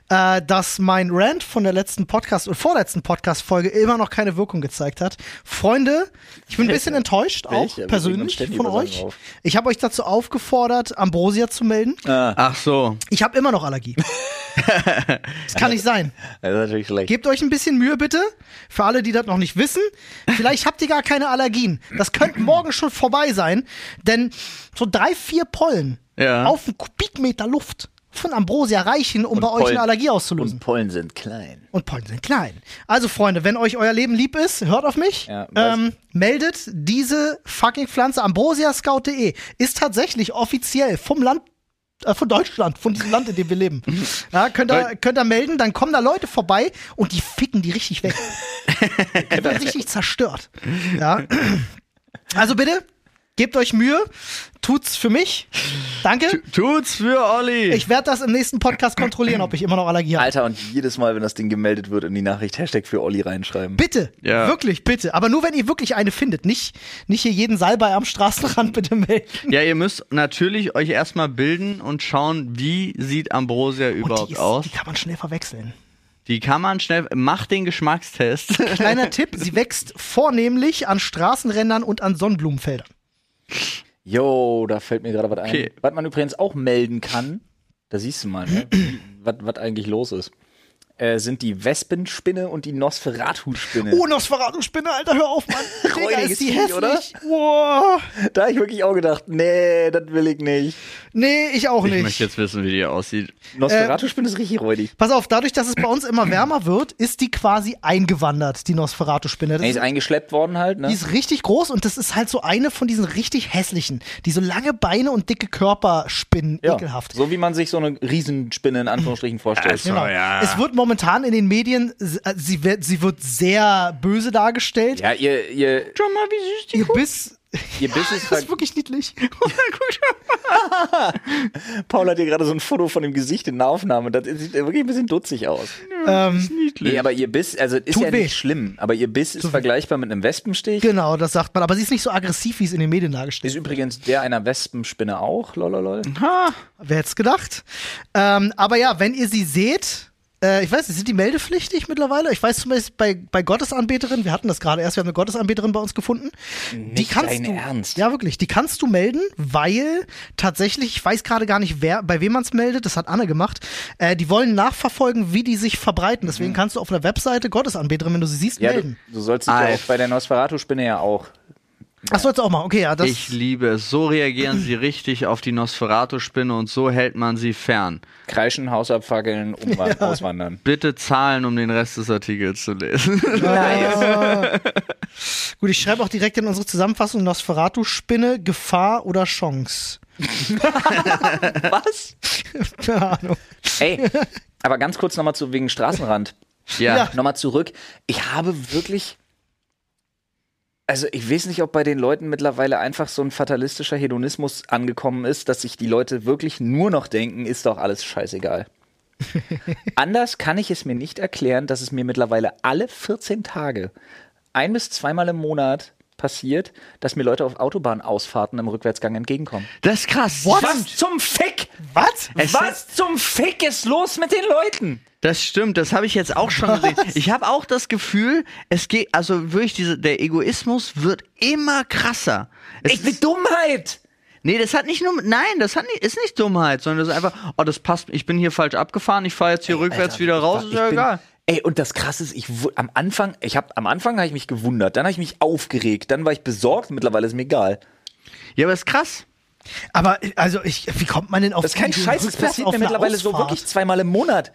Äh, dass mein Rant von der letzten Podcast oder vorletzten Podcast-Folge immer noch keine Wirkung gezeigt hat. Freunde, ich bin ein bisschen enttäuscht, auch Welche? Persönlich von euch. auf. Ich habe euch dazu aufgefordert, Ambrosia zu melden. Ach so. Ich habe immer noch Allergie. [laughs] das kann nicht sein. Das ist natürlich schlecht. Gebt euch ein bisschen Mühe, bitte. Für alle, die das noch nicht wissen. Vielleicht habt ihr gar keine Allergien. Das könnte morgen schon vorbei sein, denn so drei, vier Pollen Ja. auf einen Kubikmeter Luft von Ambrosia reichen, um bei euch eine Allergie auszulösen. Und Pollen sind klein. Und Pollen sind klein. Also, Freunde, wenn euch euer Leben lieb ist, hört auf mich. Ja, ähm, meldet diese fucking Pflanze. Ambrosiascout.de ist tatsächlich offiziell vom Land äh, von Deutschland, von diesem Land, in dem wir leben. [laughs] Ja, könnt ihr, könnt ihr melden, dann kommen da Leute vorbei und die ficken die richtig weg. [laughs] die werden richtig zerstört. Ja. Also bitte, gebt euch Mühe, tut's für mich. Danke. Tut's für Olli. Ich werde das im nächsten Podcast kontrollieren, ob ich immer noch Allergie habe. Alter, und jedes Mal, wenn das Ding gemeldet wird, in die Nachricht Hashtag für Olli reinschreiben. Bitte, Ja. wirklich, bitte. Aber nur, wenn ihr wirklich eine findet. Nicht, nicht hier jeden Salbei am Straßenrand bitte melden. ja, ihr müsst natürlich euch erstmal bilden und schauen, wie sieht Ambrosia Und überhaupt die, ist, aus. die kann man schnell verwechseln. Die kann man schnell, macht den Geschmackstest. Kleiner Tipp, sie wächst vornehmlich an Straßenrändern und an Sonnenblumenfeldern. Jo, da fällt mir gerade was ein. Okay. Was man übrigens auch melden kann, da siehst du mal, ne? [clears throat] was, was eigentlich los ist, äh, sind die Wespenspinne und die Nosferatu-Spinne. Oh, Nosferatu-Spinne, Alter, hör auf, Mann. [laughs] Digga, ist die hässlich. oder? Boah. Da habe ich wirklich auch gedacht, nee, das will ich nicht. Nee, ich auch Ich nicht. möchte jetzt wissen, wie die aussieht. Nosferatu-Spinne ist richtig räudig. Pass auf, dadurch, dass es bei uns immer wärmer wird, ist die quasi eingewandert, die Nosferatu-Spinne. Er ist ist- eingeschleppt worden halt, ne? Die ist richtig groß und das ist halt so eine von diesen richtig hässlichen, die so lange Beine und dicke Körper spinnen, ja, ekelhaft. so wie man sich so eine Riesenspinne in Anführungsstrichen vorstellt. Also, Genau. ja. Es wird momentan in den Medien, äh, sie wird, sie wird sehr böse dargestellt. Ja, ihr, ihr, Schau mal, wie süß die Ihr Biss, ihr Biss ist, [laughs] das ist wirklich niedlich. [laughs] [laughs] Paul hat hier gerade so ein Foto von dem Gesicht in der Aufnahme. Das sieht wirklich ein bisschen dutzig aus. ähm, niedlich. Nee, aber ihr Biss, also ist Tut ja weh. nicht schlimm, aber ihr Biss ist vergleichbar mit einem Wespenstich. genau, das sagt man. Aber sie ist nicht so aggressiv, wie es in den Medien dargestellt Ist übrigens der einer Wespenspinne auch, lololol. Ha, Wer hätte es gedacht? Ähm, aber ja, wenn ihr sie seht, äh, ich weiß nicht, sind die meldepflichtig mittlerweile? Ich weiß zumindest bei, bei Gottesanbeterinnen, wir hatten das gerade erst, wir haben eine Gottesanbeterin bei uns gefunden. die Nicht kannst dein du, Ernst? Ja, wirklich, die kannst du melden, weil tatsächlich, ich weiß gerade gar nicht, wer, bei wem man es meldet, das hat Anne gemacht. Äh, die wollen nachverfolgen, wie die sich verbreiten. Deswegen kannst du auf einer Webseite Gottesanbeterin, wenn du sie siehst, Ja, du, melden. du sollst dich ja Alter. auch bei der Nosferatu-Spinne ja auch Ach, sollst du auch machen. Okay, ja, das. Ich liebe es. So reagieren sie richtig auf die Nosferatu-Spinne und so hält man sie fern. Kreischen, Hausabfackeln, [laughs] umwandern, auswandern. Bitte zahlen, um den Rest des Artikels zu lesen. Ah. [laughs] Gut, ich schreibe auch direkt in unsere Zusammenfassung Nosferatu-Spinne, Gefahr oder Chance. [laughs] Was? Keine Ahnung. Ey, aber ganz kurz nochmal zu wegen Straßenrand. Ja. Ja. Nochmal zurück. Ich habe wirklich. Also ich weiß nicht, ob bei den Leuten mittlerweile einfach so ein fatalistischer Hedonismus angekommen ist, dass sich die Leute wirklich nur noch denken, ist doch alles scheißegal. [laughs] Anders kann ich es mir nicht erklären, dass es mir mittlerweile alle 14 Tage, ein bis zweimal im Monat passiert, dass mir Leute auf Autobahnausfahrten im Rückwärtsgang entgegenkommen. Das ist krass. Was zum Fick? Was? Es Was zum Fick ist los mit den Leuten? Das stimmt, das habe ich jetzt auch schon gesehen. Ich habe auch das Gefühl, es geht, also wirklich, diese, der Egoismus wird immer krasser. Es Ich will Dummheit. Nee, das hat nicht nur, nein, das hat nicht, ist nicht Dummheit, sondern das ist einfach, oh, das passt, ich bin hier falsch abgefahren, ich fahre jetzt hier rückwärts Alter, wieder raus, ist ja bin- egal. Ey, und das krasse ist, ich am Anfang, ich habe am Anfang habe ich mich gewundert, dann habe ich mich aufgeregt, dann war ich besorgt, mittlerweile ist mir egal. Ja, aber ist krass. Aber, also, ich, wie kommt man denn auf Das ist kein Scheiß, das passiert mir mittlerweile so Ausfahrt? wirklich zweimal im Monat.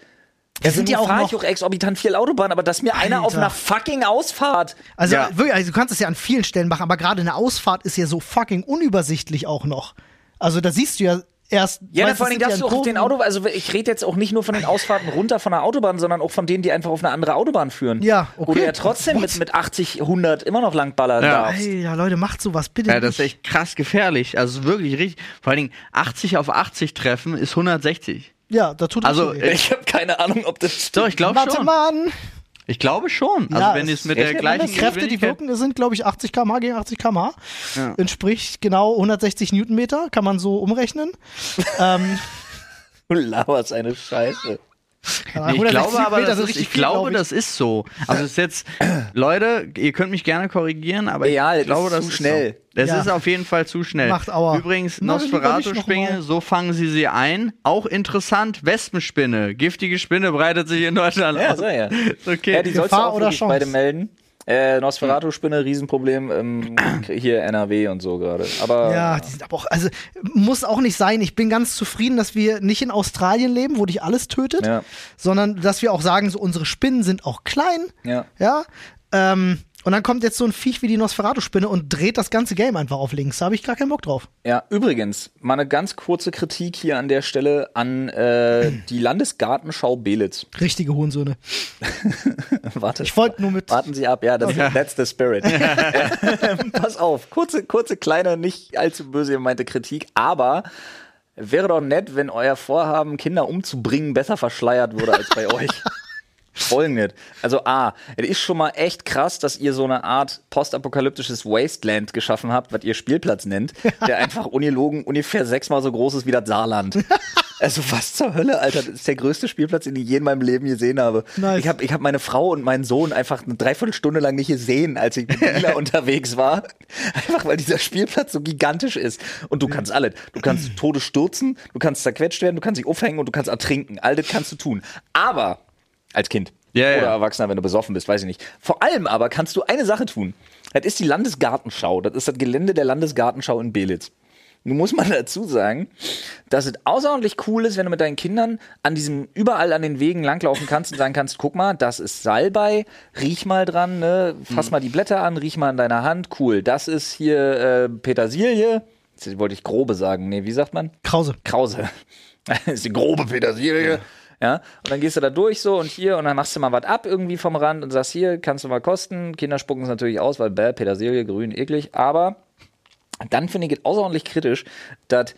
Wir sind ja auch fahre ich auch exorbitant viel Autobahn, aber dass mir einer auf Alter. einer fucking Ausfahrt. Also, Ja. wirklich, also, du kannst es ja an vielen Stellen machen, aber gerade eine Ausfahrt ist ja so fucking unübersichtlich auch noch. Also, da siehst du ja erst. Ja, vor allem darfst ja du auch den. Auto, also ich rede jetzt auch nicht nur von den Ausfahrten runter von der Autobahn, sondern auch von denen, die einfach auf eine andere Autobahn führen. Ja, okay. ja trotzdem What? mit, mit 80, 100 immer noch langballern Ja. darfst. Ey, ja, Leute, macht sowas bitte Ja, das ist echt krass gefährlich. Also wirklich richtig. Vor allen Dingen 80 auf 80 treffen ist 160. Ja, da tut Also. Ich habe keine Ahnung, ob das stimmt. Doch, ich glaube Warte schon. Mann! Ich glaube schon. Also Ja, wenn es- mit der gleichen Die Kräfte, die wirken, sind, glaube ich, 80 km/h gegen 80 km/h. Ja. Entspricht genau 160 Newtonmeter, kann man so umrechnen. [laughs] ähm, Du laberst eine Scheiße. [laughs] Nee, ich 160 glaube aber, Newtonmeter das ist, ich viel, glaube, glaub ich. das ist so. Also es ist jetzt, [clears throat] Leute, ihr könnt mich gerne korrigieren, aber Ja, ich das glaube, ist das zu ist schnell. So. Es Ja. ist auf jeden Fall zu schnell. Macht Aua. Übrigens, Nosferatu-Spinne, so fangen sie sie ein. Auch interessant, Wespenspinne. Giftige Spinne breitet sich in Deutschland Ja, aus. so, ja. [laughs] Okay. Ja, die sollst du Gefahr auch oder Chance? beide melden. Äh, Nosferatu-Spinne, Riesenproblem, ähm, hier NRW und so gerade. Aber Ja, die sind aber auch, also muss auch nicht sein. Ich bin ganz zufrieden, dass wir nicht in Australien leben, wo dich alles tötet, Ja. sondern dass wir auch sagen, so unsere Spinnen sind auch klein. ja. Ja. Ähm, und dann kommt jetzt so ein Viech wie die Nosferatu-Spinne und dreht das ganze Game einfach auf links. Da habe ich gar keinen Bock drauf. Ja, übrigens, mal eine ganz kurze Kritik hier an der Stelle an äh, [clears throat] die Landesgartenschau Belitz. Richtige Hohensöhne. [laughs] Warte. Ich wollte nur mit. Warten Sie ab, ja, das, that's the spirit. [laughs] [laughs] Pass auf, kurze, kurze, kleine, nicht allzu böse gemeinte Kritik, aber wäre doch nett, wenn euer Vorhaben, Kinder umzubringen, besser verschleiert würde als bei euch. Folgendes. Also A, es ist schon mal echt krass, dass ihr so eine Art postapokalyptisches Wasteland geschaffen habt, was ihr Spielplatz nennt, [laughs] der einfach ungelogen ungefähr sechsmal so groß ist wie das Saarland. [laughs] Also was zur Hölle, Alter, das ist der größte Spielplatz, den ich je in meinem Leben gesehen habe. Nice. Ich habe ich hab meine Frau und meinen Sohn einfach eine Dreiviertelstunde lang nicht gesehen, als ich mit [laughs] Mila unterwegs war. Einfach weil dieser Spielplatz so gigantisch ist. Und du kannst alles. Du kannst [clears throat] Tode stürzen, du kannst zerquetscht werden, du kannst dich aufhängen und du kannst ertrinken. All das kannst du tun. Aber als Kind. Ja, ja. Oder Erwachsener, wenn du besoffen bist, weiß ich nicht. Vor allem aber kannst du eine Sache tun. Das ist die Landesgartenschau. Das ist das Gelände der Landesgartenschau in Belitz. Nun muss man [laughs] dazu sagen, dass es außerordentlich cool ist, wenn du mit deinen Kindern an diesem überall an den Wegen langlaufen kannst und sagen kannst, guck mal, das ist Salbei, riech mal dran, ne? fass mal die Blätter an, riech mal in deiner Hand, cool. Das ist hier äh, Petersilie. Jetzt wollte ich grobe sagen. Nee, wie sagt man? Krause. Krause. [laughs] Das ist die grobe Petersilie. Ja, und dann gehst du da durch so und hier und dann machst du mal was ab irgendwie vom Rand und sagst, hier kannst du mal kosten. Kinder spucken es natürlich aus, weil bäh, Petersilie, grün, eklig. Aber dann finde ich es außerordentlich kritisch, dass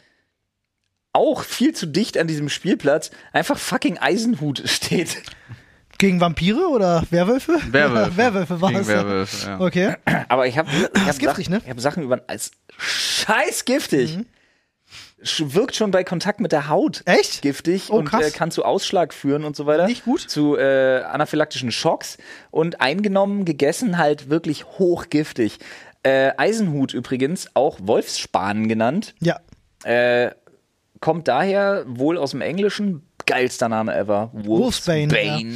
auch viel zu dicht an diesem Spielplatz einfach fucking Eisenhut [laughs] steht. Gegen Vampire oder Werwölfe? Werwölfe. Ja, [laughs] Werwölfe war Gegen es. ja. Werwölfe, ja. Okay. Aber ich habe ich hab Sachen, ne? ich hab Sachen über als scheiß giftig. Sch- Wirkt schon bei Kontakt mit der Haut Echt? giftig Oh, und äh, kann zu Ausschlag führen und so weiter. Nicht gut. Zu äh, anaphylaktischen Schocks und eingenommen, gegessen halt wirklich hochgiftig. Äh, Eisenhut übrigens, auch Wolfsspan genannt, Ja. äh, kommt daher wohl aus dem Englischen, geilster Name ever, Wolfsbane, Wolfsbane.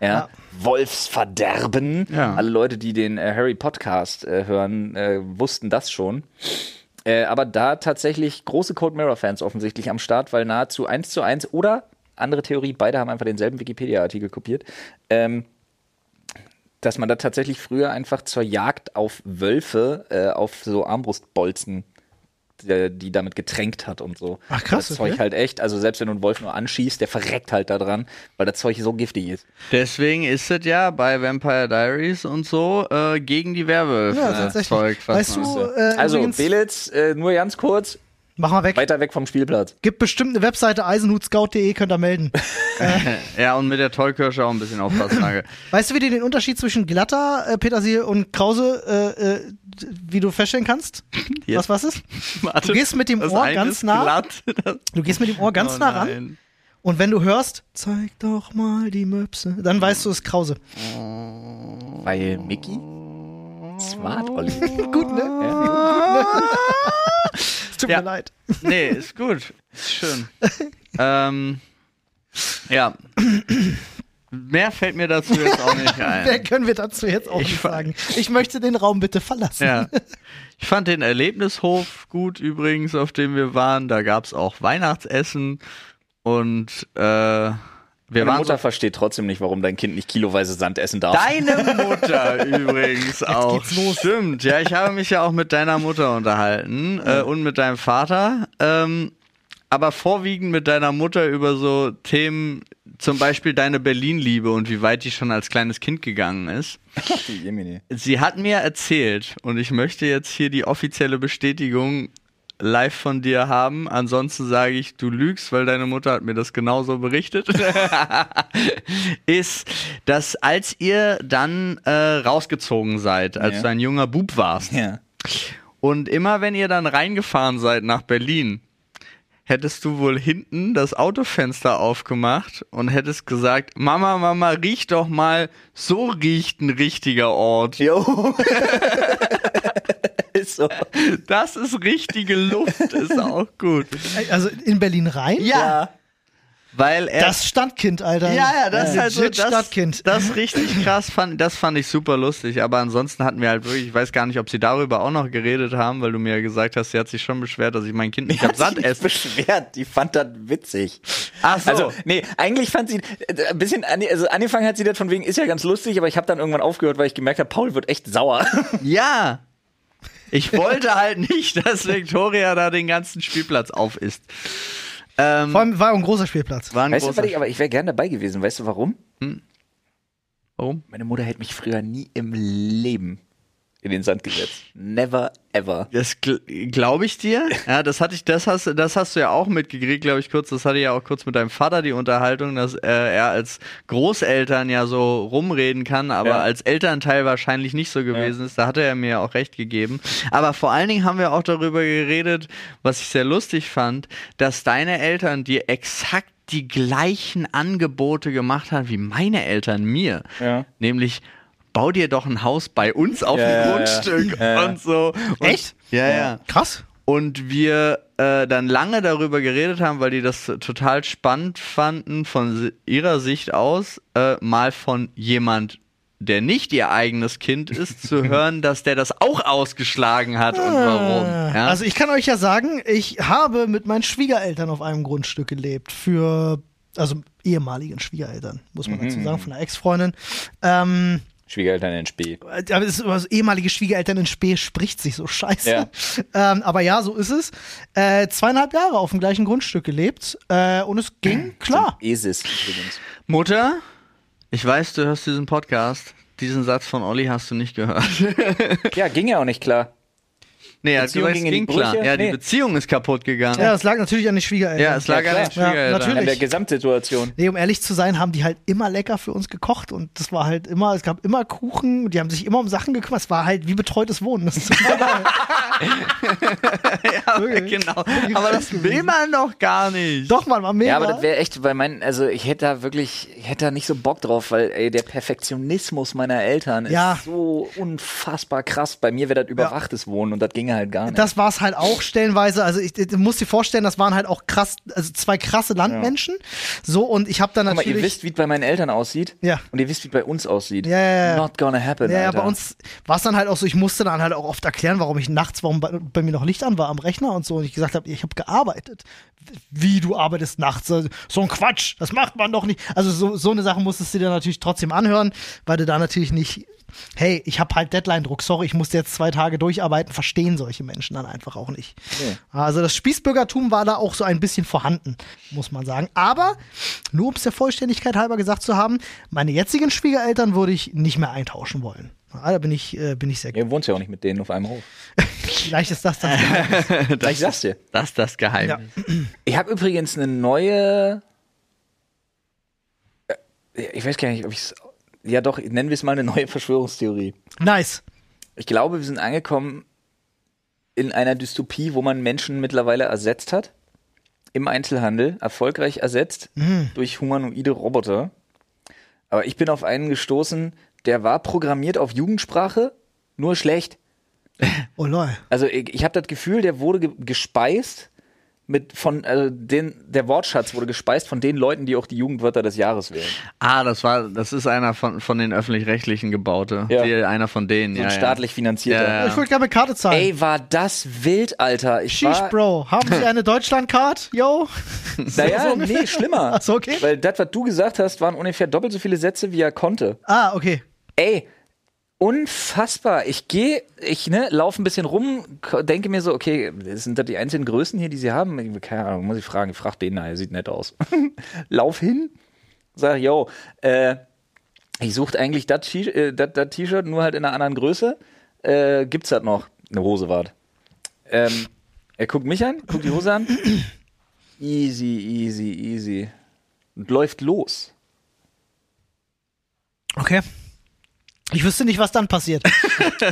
Ja. Ja. Wolfsverderben. Ja. Alle Leute, die den äh, Harry Podcast äh, hören, äh, wussten das schon. Äh, aber da tatsächlich große Code Mirror Fans offensichtlich am Start, weil nahezu eins zu eins oder andere Theorie, beide haben einfach denselben Wikipedia-Artikel kopiert. Ähm, dass man da tatsächlich früher einfach zur Jagd auf Wölfe äh, auf so Armbrustbolzen äh, die damit getränkt hat und so. Ach, krass, Das okay. Zeug halt echt, also selbst wenn du einen Wolf nur anschießt, der verreckt halt da dran, weil das Zeug so giftig ist. Deswegen ist es ja bei Vampire Diaries und so äh, gegen die Werwölfe. Ja, tatsächlich. Zeug, was weißt du, äh, Also, Belitz, äh, nur ganz kurz, mach mal weg. weiter weg vom Spielplatz. Gibt bestimmt eine Webseite eisenhutscout.de, könnt ihr melden. [laughs] Ja, und mit der Tollkirsche auch ein bisschen aufpassen. Nagel. [laughs] Weißt du, wie du den Unterschied zwischen glatter äh, Petersilie und Krause, äh, äh, wie du feststellen kannst? Hier. Was was ist? [laughs] Warte, Du gehst mit dem Ohr ganz nah. Glatt. Du gehst mit dem Ohr ganz oh nah ran nein. und wenn du hörst, zeig doch mal die Möpse, dann weißt du, es ist Krause. Weil Mickey? Smart, Olli. Gut, ne? Ja. Es tut Ja. mir leid. Nee, ist gut. Ist schön. [laughs] ähm, ja. Mehr fällt mir dazu jetzt auch nicht Mehr ein. können wir dazu jetzt auch Ich nicht sagen. Ich möchte den Raum bitte verlassen. Ja. Ich fand den Erlebnishof gut übrigens, auf dem wir waren. Da gab's auch Weihnachtsessen und äh, wir Meine Mutter versteht trotzdem nicht, warum dein Kind nicht kiloweise Sand essen darf. Deine [laughs] Mutter übrigens auch. geht's los. Stimmt. Ja, ich habe mich ja auch mit deiner Mutter unterhalten äh, und mit deinem Vater. Ähm, aber vorwiegend mit deiner Mutter über so Themen, zum Beispiel deine Berlin-Liebe und wie weit die schon als kleines Kind gegangen ist. Sie hat mir erzählt, und ich möchte jetzt hier die offizielle Bestätigung live von dir haben. Ansonsten sage ich, du lügst, weil deine Mutter hat mir das genauso berichtet. [laughs] ist, dass als ihr dann äh, rausgezogen seid, als Ja. du ein junger Bub warst, Ja. und immer wenn ihr dann reingefahren seid nach Berlin, hättest du wohl hinten das Autofenster aufgemacht und hättest gesagt, Mama, Mama, riech doch mal, so riecht ein richtiger Ort. Jo. [laughs] ist so. Das ist richtige Luft, ist auch gut. Also in Berlin rein? Ja. Weil er Das Stadtkind, Alter. Ja, ja, das ist halt so, das, Stadtkind. das richtig krass, fand, das fand ich super lustig, aber ansonsten hatten wir halt wirklich, ich weiß gar nicht, ob sie darüber auch noch geredet haben, weil du mir ja gesagt hast, sie hat sich schon beschwert, dass ich mein Kind nicht [laughs] hab Sand esse. beschwert, die fand das witzig. Ach so. Also, nee, eigentlich fand sie, äh, ein bisschen, also angefangen hat sie das von wegen, ist ja ganz lustig, aber ich habe dann irgendwann aufgehört, weil ich gemerkt habe, Paul wird echt sauer. [laughs] Ja. Ich wollte halt nicht, dass Victoria da den ganzen Spielplatz auf ist. Ähm, Vor allem war ein großer Spielplatz. war ein Weißt du, großer was ich, aber ich wäre gern dabei gewesen. Weißt du warum? Warum? Meine Mutter hätte mich früher nie im Leben in den Sand gesetzt. Never ever. Das gl glaube ich dir. [laughs] Ja, das hatte ich, das hast, das hast du ja auch mitgekriegt, glaube ich, kurz. Das hatte ich ja auch kurz mit deinem Vater die Unterhaltung, dass äh, er als Großeltern ja so rumreden kann, aber Ja. als Elternteil wahrscheinlich nicht so gewesen ist. Da hatte er mir ja auch recht gegeben. Aber vor allen Dingen haben wir auch darüber geredet, was ich sehr lustig fand, dass deine Eltern dir exakt die gleichen Angebote gemacht haben wie meine Eltern mir. Ja. Nämlich bau dir doch ein Haus bei uns auf Ja, dem. Grundstück Ja, ja. und so. Und, Echt? Ja, ja. Krass. Und wir äh, dann lange darüber geredet haben, weil die das total spannend fanden, von ihrer Sicht aus, äh, mal von jemand, der nicht ihr eigenes Kind ist, [laughs] zu hören, dass der das auch ausgeschlagen hat und warum. Ja? Also ich kann euch ja sagen, ich habe mit meinen Schwiegereltern auf einem Grundstück gelebt. Für, also ehemaligen Schwiegereltern, muss man dazu sagen, von einer Ex-Freundin. Ähm, Schwiegereltern in Spee. aber es ist über so ehemalige Schwiegereltern in Spee spricht sich so scheiße. Ja. [laughs] Ähm, aber ja, so ist es. Äh, zweieinhalb Jahre auf dem gleichen Grundstück gelebt äh, und es ging klar. Esis übrigens. Mutter, ich weiß, du hörst diesen Podcast. Diesen Satz von Olli hast du nicht gehört. Ja, ging ja auch nicht klar. Nee, er hat Beziehung gesagt, es ging klar. Brüche? Ja, die Nee. Beziehung ist kaputt gegangen. Ja, es lag natürlich an den Schwiegereltern. Ja, es lag Ja, an den klar. Ja, Schwiegereltern. natürlich. An der Gesamtsituation. Nee, um ehrlich zu sein, haben die halt immer lecker für uns gekocht und das war halt immer, es gab immer Kuchen, die haben sich immer um Sachen gekümmert, es war halt wie betreutes Wohnen. Das ist total geil. [laughs] [laughs] ja, genau. Aber das will man doch gar nicht. Doch, man, war mega. Ja, aber das wäre echt, weil mein, also ich hätte da wirklich, ich hätte da nicht so Bock drauf, weil ey, der Perfektionismus meiner Eltern Ja. ist so unfassbar krass. Bei mir wäre das überwachtes Wohnen und das ginge halt gar nicht. Das war es halt auch stellenweise. Also ich, ich muss dir vorstellen, das waren halt auch krass, also zwei krasse Landmenschen. So und ich habe dann Guck mal, natürlich. ihr wisst, wie es bei meinen Eltern aussieht. Ja. Und ihr wisst, wie es bei uns aussieht. Ja, ja, ja. Not gonna happen, ja, ja, Alter. bei uns war es dann halt auch so, ich musste dann halt auch oft erklären, warum ich nachts, warum bei, bei mir noch Licht an war am Rechner und so. Und ich gesagt habe, ich habe gearbeitet. Wie du arbeitest nachts? So so ein Quatsch, das macht man doch nicht. Also so, so eine Sache musstest du dir natürlich trotzdem anhören, weil du da natürlich nicht, hey, ich habe halt Deadline-Druck, sorry, ich musste jetzt zwei Tage durcharbeiten, verstehen solche Menschen dann einfach auch nicht. Nee. Also das Spießbürgertum war da auch so ein bisschen vorhanden, muss man sagen. Aber, nur um es der Vollständigkeit halber gesagt zu haben, meine jetzigen Schwiegereltern würde ich nicht mehr eintauschen wollen. Ja, da bin ich, äh, bin ich sehr Ihr wohnt ja auch nicht mit denen auf einem Hof. [laughs] Vielleicht ist das das. Ich sag's dir. Das ist das Geheimnis. Ich habe übrigens eine neue. Äh, Ich weiß gar nicht, ob ich es. Ja, doch, nennen wir es mal eine neue Verschwörungstheorie. nice. Ich glaube, wir sind angekommen in einer Dystopie, wo man Menschen mittlerweile ersetzt hat. Im Einzelhandel, erfolgreich ersetzt durch humanoide Roboter. Aber ich bin auf einen gestoßen, der war programmiert auf Jugendsprache, nur schlecht. [laughs] Oh lol. Also ich, ich habe das Gefühl, der wurde ge gespeist mit von also den der Wortschatz wurde gespeist von den Leuten, die auch die Jugendwörter des Jahres wählen. Ah, das war, das ist einer von, von den öffentlich-rechtlichen gebaute. Ja. Die, einer von denen, So ja. ein ja. staatlich finanzierter. Ja, ja. Ich würde gerne eine Karte zahlen. Ey, war das wild, Alter. Ich Sheesh, war, Bro. Haben Sie [laughs] eine Deutschland-Card? Yo? [laughs] Naja, So nee, schlimmer. Ach so, okay. Weil das, was du gesagt hast, waren ungefähr doppelt so viele Sätze, wie er konnte. Ah, okay. Ey, unfassbar. Ich gehe, ich ne, laufe ein bisschen rum, denke mir so, okay, sind das die einzelnen Größen hier, die sie haben? Keine Ahnung, muss ich fragen. Ich frage den, na, er sieht nett aus. [laughs] Lauf hin, sag, yo, äh, ich suchte eigentlich äh, das T-Shirt, nur halt in einer anderen Größe. Äh, gibt's das noch? Eine Hose wart. Ähm, er guckt mich an, guckt die Hose an. Easy, easy, easy. Und läuft los. Okay. Ich wüsste nicht, was dann passiert. [laughs]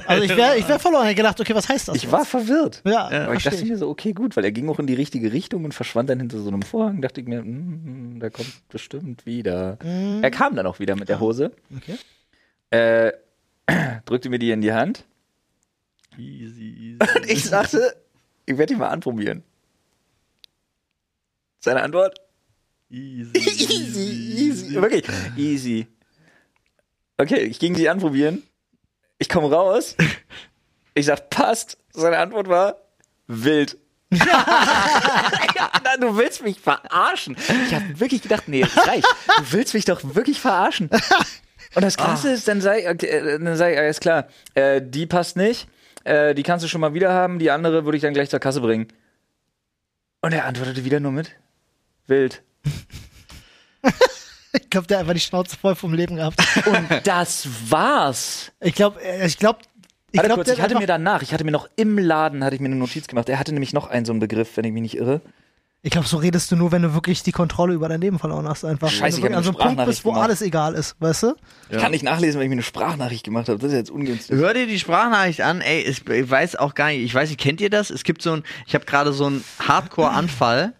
Also ich wäre ich wär verloren. Hätte gedacht, okay, was heißt das? Ich war verwirrt. Ja, Aber ich dachte mir so, okay, gut, weil er ging auch in die richtige Richtung und verschwand dann hinter so einem Vorhang. Dachte ich mir, mm, der kommt bestimmt wieder. Er kam dann auch wieder mit der Hose. Okay. Äh, [clears throat] drückte mir die in die Hand. Easy, easy. [laughs] Und ich sagte, ich werde die mal anprobieren. Seine Antwort? easy, [laughs] Easy, easy. Wirklich, easy. Okay, ich ging sie anprobieren. Ich komme raus. [laughs] Ich sag, passt. Seine Antwort war, wild. [laughs] Na, du willst mich verarschen. Ich habe wirklich gedacht, nee, reicht. Du willst mich doch wirklich verarschen. Und das Krasse ist, dann sei, okay, äh, dann sei, alles klar, äh, die passt nicht, äh, die kannst du schon mal wieder haben, die andere würde ich dann gleich zur Kasse bringen. Und er antwortete wieder nur mit, wild. [laughs] Ich glaube, der hat einfach die Schnauze voll vom Leben gehabt. Und das war's. Ich glaube, ich glaube, ich Warte glaube, kurz, ich hatte hat mir danach, ich hatte mir noch im Laden, hatte ich mir eine Notiz gemacht. Er hatte nämlich noch einen so einen Begriff, wenn ich mich nicht irre. Ich glaube, so redest du nur, wenn du wirklich die Kontrolle über dein Leben verloren hast. Einfach. Scheiße, wenn ich du hab an so eine einem Punkt bist, wo gemacht. alles egal ist, weißt du? Ich kann nicht nachlesen, weil ich mir eine Sprachnachricht gemacht habe. Das ist jetzt ungünstig. Hör dir die Sprachnachricht an, ey, ich, ich weiß auch gar nicht, ich weiß nicht, kennt ihr das? Es gibt so ein, ich habe gerade so einen Hardcore-Anfall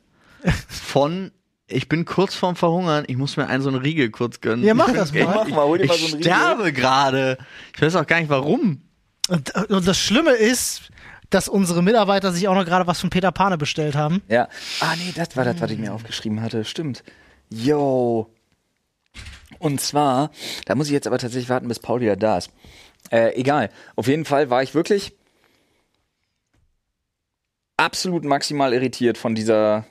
[laughs] von, ich bin kurz vorm Verhungern, ich muss mir einen so einen Riegel kurz gönnen. Ja, mach das mal. Mach mal, hol dir Ich mal so einen Riegel. sterbe gerade. Ich weiß auch gar nicht warum. Und, und das Schlimme ist, dass unsere Mitarbeiter sich auch noch gerade was von Peter Pane bestellt haben. Ja. Ah, nee, das war das, was ich mir aufgeschrieben hatte. Stimmt. Yo. Und zwar, da muss ich jetzt aber tatsächlich warten, bis Paul wieder da ist. Äh, egal. Auf jeden Fall war ich wirklich absolut maximal irritiert von dieser,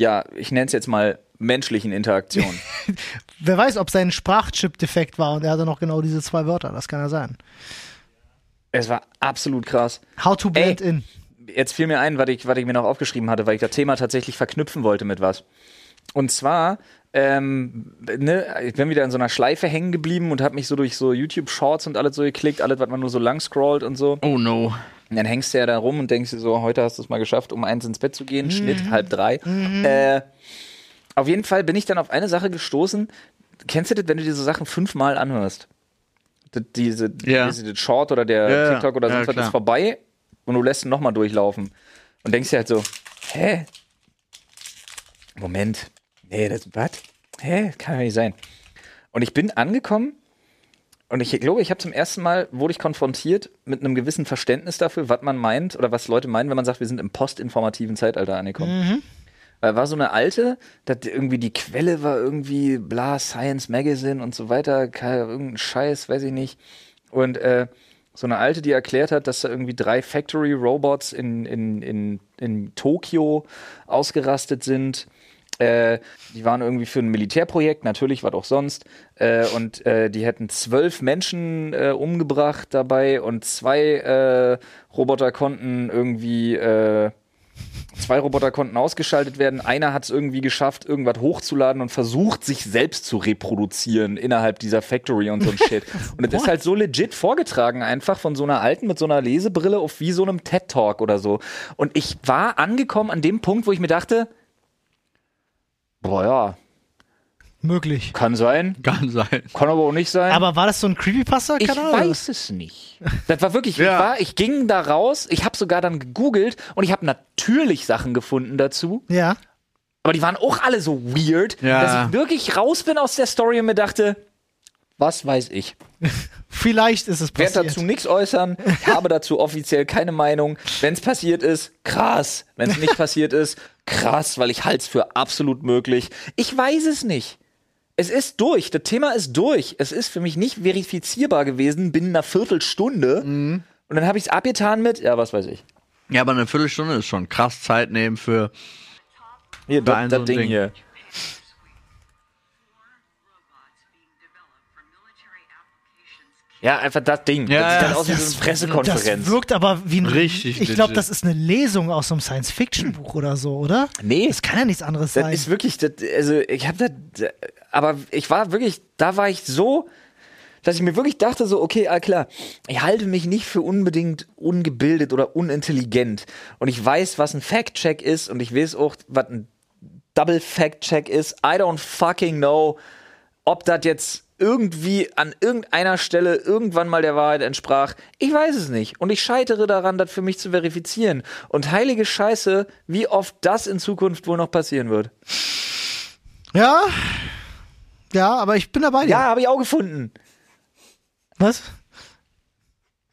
ja, ich nenne es jetzt mal menschlichen Interaktion. [laughs] Wer weiß, ob sein Sprachchip defekt war und er hatte noch genau diese zwei Wörter. Das kann ja sein. es war absolut krass. How to blend Ey. in. Jetzt fiel mir ein, was ich, was ich mir noch aufgeschrieben hatte, weil ich das Thema tatsächlich verknüpfen wollte mit was. Und zwar, ähm, ne, ich bin wieder in so einer Schleife hängen geblieben und habe mich so durch so YouTube-Shorts und alles so geklickt, alles, was man nur so lang scrollt und so. Oh no. Und dann hängst du ja da rum und denkst dir so, heute hast du es mal geschafft, um eins ins Bett zu gehen, Schnitt halb drei. Äh, auf jeden Fall bin ich dann auf eine Sache gestoßen. Kennst du das, wenn du diese Sachen fünfmal anhörst? Das, diese, Ja. diese das Short oder der Ja, ja. TikTok oder Ja, sonst was klar. ist vorbei Und du lässt ihn nochmal durchlaufen. Und denkst dir halt so, hä? Moment. Nee, das, was? Hä? Kann ja nicht sein. Und ich bin angekommen und ich glaube, ich habe zum ersten Mal, wurde ich konfrontiert mit einem gewissen Verständnis dafür, was man meint oder was Leute meinen, wenn man sagt, wir sind im postinformativen Zeitalter angekommen. Weil war so eine alte, dass irgendwie die Quelle war irgendwie bla, Science Magazine und so weiter, irgendein Scheiß, weiß ich nicht. Und äh, so eine alte, die erklärt hat, dass da irgendwie drei Factory Robots in, in, in, in Tokio ausgerastet sind. Äh, die waren irgendwie für ein Militärprojekt, natürlich, was auch sonst. Äh, und äh, die hätten zwölf Menschen äh, umgebracht dabei und zwei äh, Roboter konnten irgendwie äh, Zwei Roboter konnten ausgeschaltet werden. Einer hat es irgendwie geschafft, irgendwas hochzuladen und versucht, sich selbst zu reproduzieren innerhalb dieser Factory und so ein Shit. [laughs] Und das ist halt so legit vorgetragen, einfach von so einer alten mit so einer Lesebrille auf wie so einem TED-Talk oder so. Und ich war angekommen an dem Punkt, wo ich mir dachte, boah ja, Möglich. kann sein, Kann sein. kann aber auch nicht sein. Aber war das so ein Ich Creepypasta-Kanal? oder? weiß es nicht. Das war wirklich, Ja. ich, war, ich ging da raus, ich habe sogar dann gegoogelt und ich habe natürlich Sachen gefunden dazu. Ja. Aber die waren auch alle so weird, Ja. dass ich wirklich raus bin aus der Story und mir dachte, was weiß ich. [laughs] Vielleicht ist es Werde passiert. dazu nichts äußern, ich habe dazu offiziell keine Meinung. Wenn es passiert ist, krass. Wenn es nicht [laughs] passiert ist, krass, weil ich halte es für absolut möglich. Ich weiß es nicht. Es ist durch. Das Thema ist durch. Es ist für mich nicht verifizierbar gewesen binnen einer Viertelstunde. Und dann habe ich es abgetan mit, ja, was weiß ich. Ja, aber eine Viertelstunde ist schon krass Zeit nehmen für. Hier, das, so Ding Ding. hier. Ja, einfach das Ding. Ja, das sieht dann aus wie so eine Pressekonferenz. Das wirkt aber wie ein. Richtig Ich glaube, das ist eine Lesung aus so einem Science-Fiction-Buch oder so, oder? Nee. Das kann ja nichts anderes Das sein. ist wirklich, das, also ich habe das, aber ich war wirklich, da war ich so, dass ich mir wirklich dachte so, okay, ah, klar, ich halte mich nicht für unbedingt ungebildet oder unintelligent und ich weiß, was ein Fact-Check ist und ich weiß auch, was ein Double Fact-Check ist. I don't fucking know, ob das jetzt irgendwie an irgendeiner Stelle irgendwann mal der Wahrheit entsprach. Ich weiß es nicht. Und ich scheitere daran, das für mich zu verifizieren. Und heilige Scheiße, wie oft das in Zukunft wohl noch passieren wird. ja. Ja, aber ich bin dabei. Ja, habe ich auch gefunden. Was?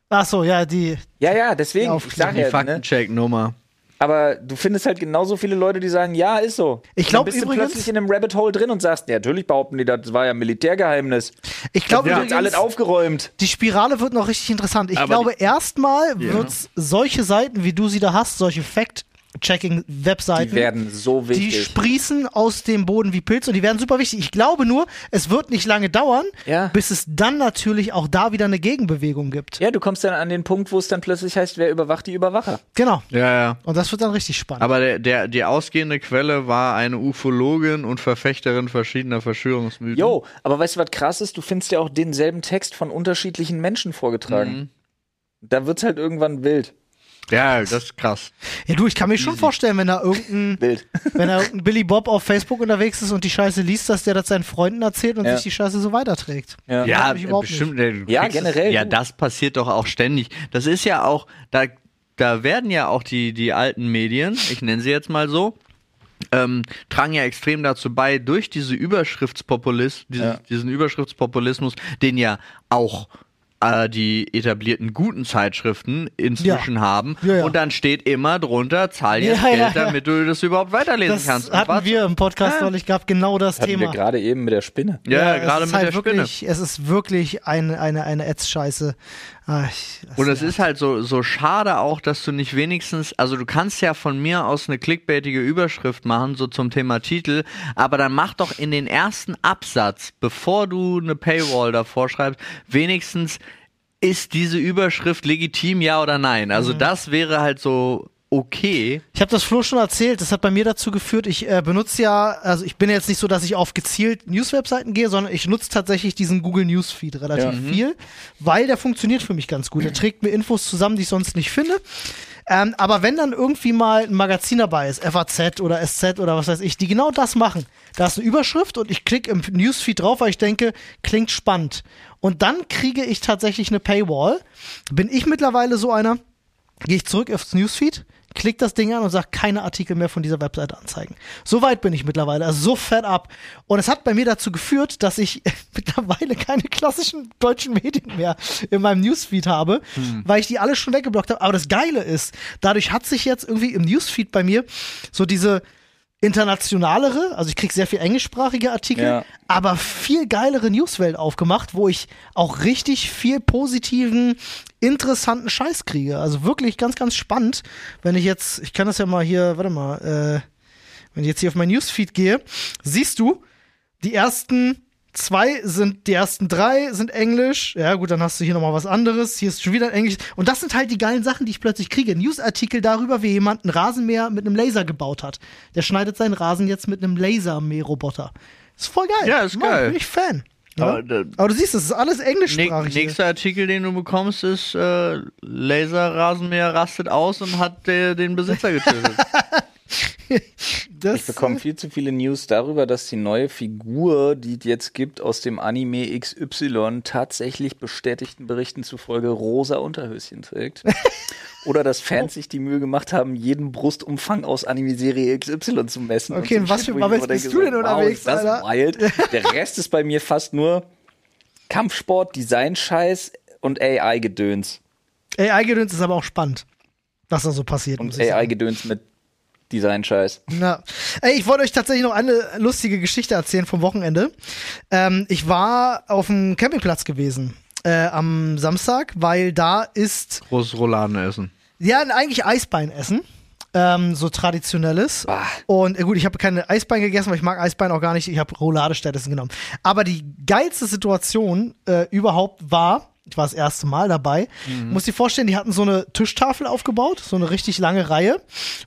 Ach so, ja, die. Ja, ja, deswegen, Die Die ja, ne? Aber du findest halt genauso viele Leute, die sagen, ja, ist so. Ich glaub Dann bist übrigens- du plötzlich in einem Rabbit Hole drin und sagst, ja, natürlich behaupten die, das war ja Militärgeheimnis. Ich glaube, Wird übrigens, jetzt alles aufgeräumt. die Spirale wird noch richtig interessant. Ich Aber glaube, erstmal Ja. wird's solche Seiten, wie du sie da hast, solche Die Fact-Checking-Webseiten. werden so Die wichtig. sprießen aus dem Boden wie Pilze und die werden super wichtig. Ich glaube nur, es wird nicht lange dauern, Ja. bis es dann natürlich auch da wieder eine Gegenbewegung gibt. Ja, du kommst dann an den Punkt, wo es dann plötzlich heißt, wer überwacht die Überwacher. Genau. Ja, ja. Und das wird dann richtig spannend. Aber der, der, die ausgehende Quelle war eine Ufologin und Verfechterin verschiedener Verschwörungsmythen. Jo, aber weißt du, was krass ist? Du findest ja auch denselben Text von unterschiedlichen Menschen vorgetragen. Da wird's halt irgendwann wild. Ja, das ist krass. ja, du, ich kann mir schon vorstellen, wenn da irgendein, [laughs] Wild. wenn da irgendein Billy Bob auf Facebook unterwegs ist und die Scheiße liest, dass der das seinen Freunden erzählt und Ja. sich die Scheiße so weiterträgt. Ja. Ja, bestimmt. du Ja, kriegst es- generell, Ja, das passiert doch auch ständig. Das ist ja auch, da, da werden ja auch die, die alten Medien, ich nenne sie jetzt mal so, ähm, tragen ja extrem dazu bei, durch diese Überschriftspopulis, diese, Ja. diesen Überschriftspopulismus, den ja auch äh, die etablierten guten Zeitschriften inzwischen Ja. haben. Ja, ja. Und dann steht immer drunter, zahl jetzt Geld, ja. damit du das überhaupt weiterlesen Das kannst. Und hatten was- wir im Podcast Ja. neulich gehabt, genau das Hatten wir Thema. gerade eben mit der Spinne. Ja, gerade mit halt der Spinne. wirklich, Es ist wirklich eine, eine, eine Ätz-Scheiße. Ah, das Und es ist halt so, so schade auch, dass du nicht wenigstens, also du kannst ja von mir aus eine clickbaitige Überschrift machen, so zum Thema Titel, aber dann mach doch in den ersten Absatz, bevor du eine Paywall davor schreibst, wenigstens ist diese Überschrift legitim, ja oder nein? Also Mhm. das wäre halt so okay. Ich habe das Flo schon erzählt, das hat bei mir dazu geführt, ich äh, benutze ja, also ich bin jetzt nicht so, dass ich auf gezielt News-Webseiten gehe, sondern ich nutze tatsächlich diesen Google Newsfeed relativ Ja. Mhm. viel, weil der funktioniert für mich ganz gut. Der trägt mir Infos zusammen, die ich sonst nicht finde. Ähm, aber wenn dann irgendwie mal ein Magazin dabei ist, FAZ oder SZ oder was weiß ich, die genau das machen, da ist eine Überschrift und ich klicke im Newsfeed drauf, weil ich denke, klingt spannend. Und dann kriege ich tatsächlich eine Paywall. Bin ich mittlerweile so einer, gehe ich zurück aufs Newsfeed, klick das Ding an und sag keine Artikel mehr von dieser Webseite anzeigen. So weit bin ich mittlerweile, also so fett ab. Und es hat bei mir dazu geführt, dass ich [laughs] mittlerweile keine klassischen deutschen Medien mehr in meinem Newsfeed habe, weil ich die alle schon weggeblockt habe. Aber das Geile ist, dadurch hat sich jetzt irgendwie im Newsfeed bei mir so diese internationalere, also ich krieg sehr viel englischsprachige Artikel, Ja. aber viel geilere Newswelt aufgemacht, wo ich auch richtig viel positiven, interessanten Scheiß kriege. Also wirklich ganz, ganz spannend. Wenn ich jetzt, ich kann das ja mal hier, warte mal, äh, wenn ich jetzt hier auf mein Newsfeed gehe, siehst du, die ersten zwei sind, die ersten drei sind Englisch. Ja, gut, dann hast du hier nochmal was anderes. Hier ist schon wieder Englisch. Und das sind halt die geilen Sachen, die ich plötzlich kriege. Newsartikel darüber, wie jemand einen Rasenmäher mit einem Laser gebaut hat. Der schneidet seinen Rasen jetzt mit einem Lasermäherroboter. Ist voll geil. Ja, ist geil. Bin ich Fan. Ja? Aber, Aber, da- du siehst, das ist alles englischsprachig. hier. nächster Artikel, den du bekommst, ist äh, Laserrasenmäher rastet aus und hat der, den Besitzer getötet. [laughs] [laughs] das, Ich bekomme viel zu viele News darüber, dass die neue Figur, die es jetzt gibt aus dem Anime XY, tatsächlich bestätigten Berichten zufolge rosa Unterhöschen trägt. [laughs] Oder dass Fans sich die Mühe gemacht haben, jeden Brustumfang aus Anime-Serie XY zu messen. und Okay, in was Shit, für Bubbles bist du denn so, unterwegs, Wow, ist das Alter? wild. [laughs] Der Rest ist bei mir fast nur Kampfsport, Design-Scheiß und AI-Gedöns. AI-Gedöns ist aber auch spannend, was da so passiert. Und. AI-Gedöns mit Design-Scheiß. Ey, ich wollte euch tatsächlich noch eine lustige Geschichte erzählen vom Wochenende. Ähm, ich war auf dem Campingplatz gewesen äh, am Samstag, weil da ist Großes Rouladen essen. ja eigentlich Eisbein essen. Ähm, so traditionelles. Bah. Und äh, gut, ich habe keine Eisbein gegessen, weil ich mag Eisbein auch gar nicht. Ich habe Roulade stattdessen genommen. Aber die geilste Situation äh, überhaupt war, ich war das erste Mal dabei, muss dir vorstellen, die hatten so eine Tischtafel aufgebaut, so eine richtig lange Reihe.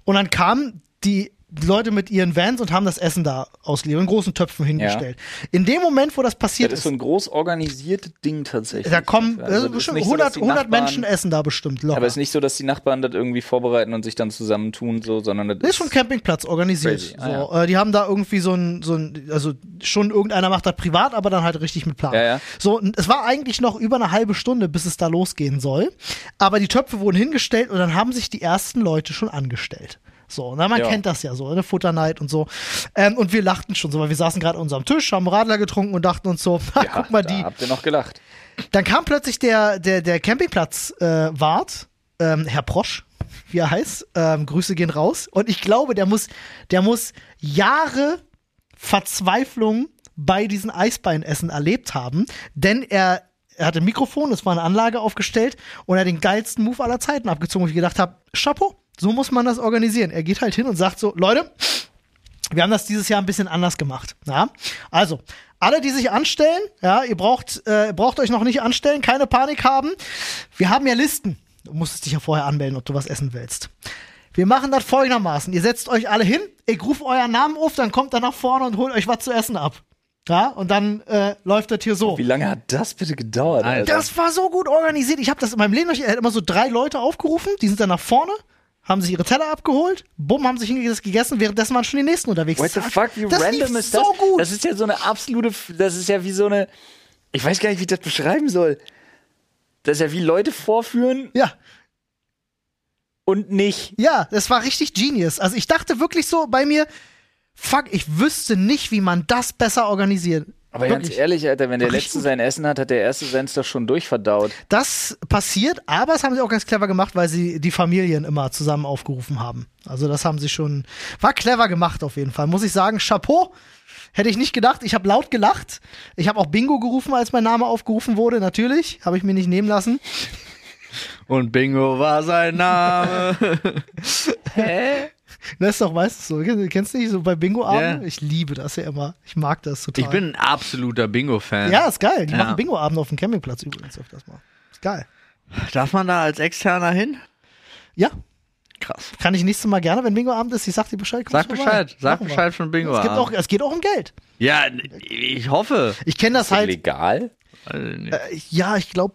Und dann kamen die Leute mit ihren Vans und haben das Essen da ausgeliefert, in großen Töpfen hingestellt. In dem Moment, wo das passiert Das ist ist, so ein groß organisiertes Ding tatsächlich. da kommen Also, ist bestimmt nicht so, 100, dass die 100 Nachbarn- Menschen essen da bestimmt locker. Aber es ist nicht so, dass die Nachbarn das irgendwie vorbereiten und sich dann zusammentun, so, sondern das, Das ist schon Campingplatz organisiert. Crazy. So, Ah, äh, die haben da irgendwie so ein, so ein, also schon irgendeiner macht das privat, aber dann halt richtig mit Plan. Ja, ja. So, es war eigentlich noch über eine halbe Stunde, bis es da losgehen soll. Aber die Töpfe wurden hingestellt und dann haben sich die ersten Leute schon angestellt. So, na, man Ja. kennt das ja so, ne? Futterneid und so. Ähm, und wir lachten schon so, weil wir saßen gerade an unserem Tisch, haben Radler getrunken und dachten uns so, ha, [laughs] ja, guck mal die. habt ihr noch gelacht. Dann kam plötzlich der, der, der Campingplatz-Wart, äh, ähm, Herr Prosch, wie er heißt. Ähm, Grüße gehen raus. Und ich glaube, der muss, der muss Jahre Verzweiflung bei diesen Eisbeinessen erlebt haben, denn er, er hatte ein Mikrofon, es war eine Anlage aufgestellt und er hat den geilsten Move aller Zeiten abgezogen, wo ich gedacht habe, Chapeau, so muss man das organisieren. Er geht halt hin und sagt so, Leute, wir haben das dieses Jahr ein bisschen anders gemacht. Ja? Also, alle, die sich anstellen, ja, ihr braucht, äh, braucht euch noch nicht anstellen, keine Panik haben. Wir haben ja Listen. Du musstest dich ja vorher anmelden, ob du was essen willst. Wir machen das folgendermaßen. Ihr setzt euch alle hin, ich rufe euren Namen auf, dann kommt er nach vorne und holt euch was zu essen ab. Ja, und dann äh, läuft das hier so. Wie lange hat das bitte gedauert? Alter? Das war so gut organisiert. Ich habe das in meinem Leben noch nicht. Er hat immer so drei Leute aufgerufen, die sind dann nach vorne, haben sich ihre Teller abgeholt, bumm, haben sich hingesetzt gegessen, währenddessen waren schon die nächsten unterwegs. What the fuck, wie das random ist das? so gut. Das ist ja so eine absolute, das ist ja wie so eine, ich weiß gar nicht, wie ich das beschreiben soll. Das ist ja wie Leute vorführen ja, und nicht. ja, das war richtig genius. Also ich dachte wirklich so bei mir, fuck, ich wüsste nicht, wie man das besser organisiert. Aber ganz Wirklich. ehrlich, Alter, wenn der Letzte sein Essen hat, hat der Erste seins doch schon durchverdaut. Das passiert, aber das haben sie auch ganz clever gemacht, weil sie die Familien immer zusammen aufgerufen haben. Also das haben sie schon, war clever gemacht auf jeden Fall. Muss ich sagen, Chapeau. Hätte ich nicht gedacht. Ich habe laut gelacht. Ich habe auch Bingo gerufen, als mein Name aufgerufen wurde. Natürlich, habe ich mir nicht nehmen lassen. Und Bingo war sein Name. [laughs] Das ist doch meistens so. Kennst du nicht so bei Bingo-Abenden? Ja. Ich liebe das ja immer. Ich mag das total. ich bin ein absoluter Bingo-Fan. ja, ist geil. Die Ja. machen Bingo-Abende auf dem Campingplatz übrigens öfters mal. Ist geil. Darf man da als Externer hin? Ja, Krass. kann ich nächstes Mal gerne, wenn Bingo-Abend ist. Ich sag dir Bescheid. Sag vorbei. Bescheid. Sag. Bescheid von Bingo. Es, gibt auch, es geht auch um Geld. Ja, ich hoffe. Ich kenne das Ist das halt. legal? Also. Äh, ja, ich glaube,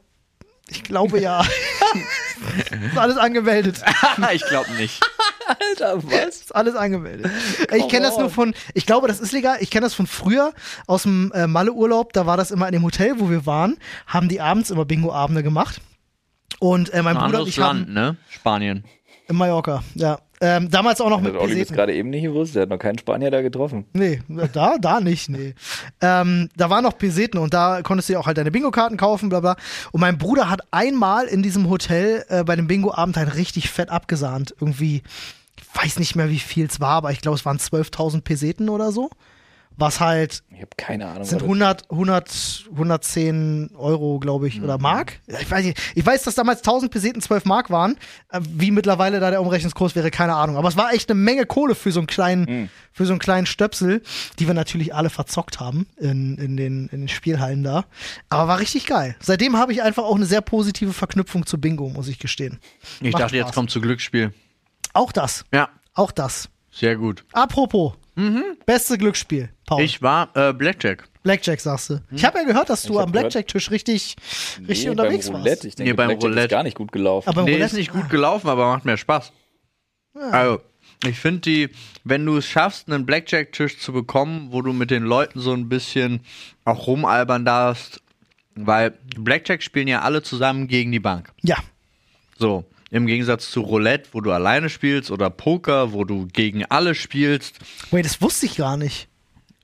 ich glaube ja. [laughs] [laughs] ist alles angemeldet. [laughs] ich glaube nicht. Alter, was? Ist alles angemeldet. ich kenne das nur von, ich glaube, das ist legal. Ich kenne das von früher aus dem äh, Malle-Urlaub. Da war das immer in dem Hotel, wo wir waren, haben die abends immer Bingo-Abende gemacht. Und äh, mein Ein Bruder und ich Land, haben ne? Spanien. in Mallorca, ja. Ähm, damals auch noch Das mit hat Olli bis Peseten. gerade eben nicht gewusst. Der hat noch keinen Spanier da getroffen. Nee, da, da nicht, nee. Ähm, da waren noch Peseten und da konntest du ja auch halt deine Bingo-Karten kaufen, bla bla. Und mein Bruder hat einmal in diesem Hotel äh, bei dem Bingo-Abend halt richtig fett abgesahnt. Irgendwie, ich weiß nicht mehr, wie viel es war, aber ich glaube, es waren 12.000 Peseten oder so. Was halt Ich habe keine Ahnung. sind was 100, 100, 110 Euro, glaube ich, oder Mark. Ich weiß, nicht. ich weiß, dass damals 1000 Peseten 12 Mark waren. Äh, Wie mittlerweile da der Umrechnungskurs wäre, keine Ahnung. Aber es war echt eine Menge Kohle für so einen kleinen, für so einen kleinen Stöpsel, die wir natürlich alle verzockt haben in, in, den, in den Spielhallen da. Aber war richtig geil. Seitdem habe ich einfach auch eine sehr positive Verknüpfung zu Bingo, muss ich gestehen. Ich Macht dachte, jetzt Spaß. kommt zu Glücksspiel. Auch das. Ja, Auch das. sehr gut. Apropos. Beste Glücksspiel, Paul. Ich war äh, Blackjack. Blackjack sagst du. Ich habe ja gehört, dass du am Blackjack-Tisch richtig, richtig Nee, unterwegs beim Roulette. warst. Ich denke, Nee, beim Blackjack Roulette. ist gar nicht gut gelaufen. Aber nee, Roulette- ist nicht gut gelaufen, aber macht mehr Spaß. Also, ich finde die, wenn du es schaffst, einen Blackjack-Tisch zu bekommen, wo du mit den Leuten so ein bisschen auch rumalbern darfst, weil Blackjack spielen ja alle zusammen gegen die Bank. Ja. So, im Gegensatz zu Roulette, wo du alleine spielst, oder Poker, wo du gegen alle spielst. Wait, das wusste ich gar nicht.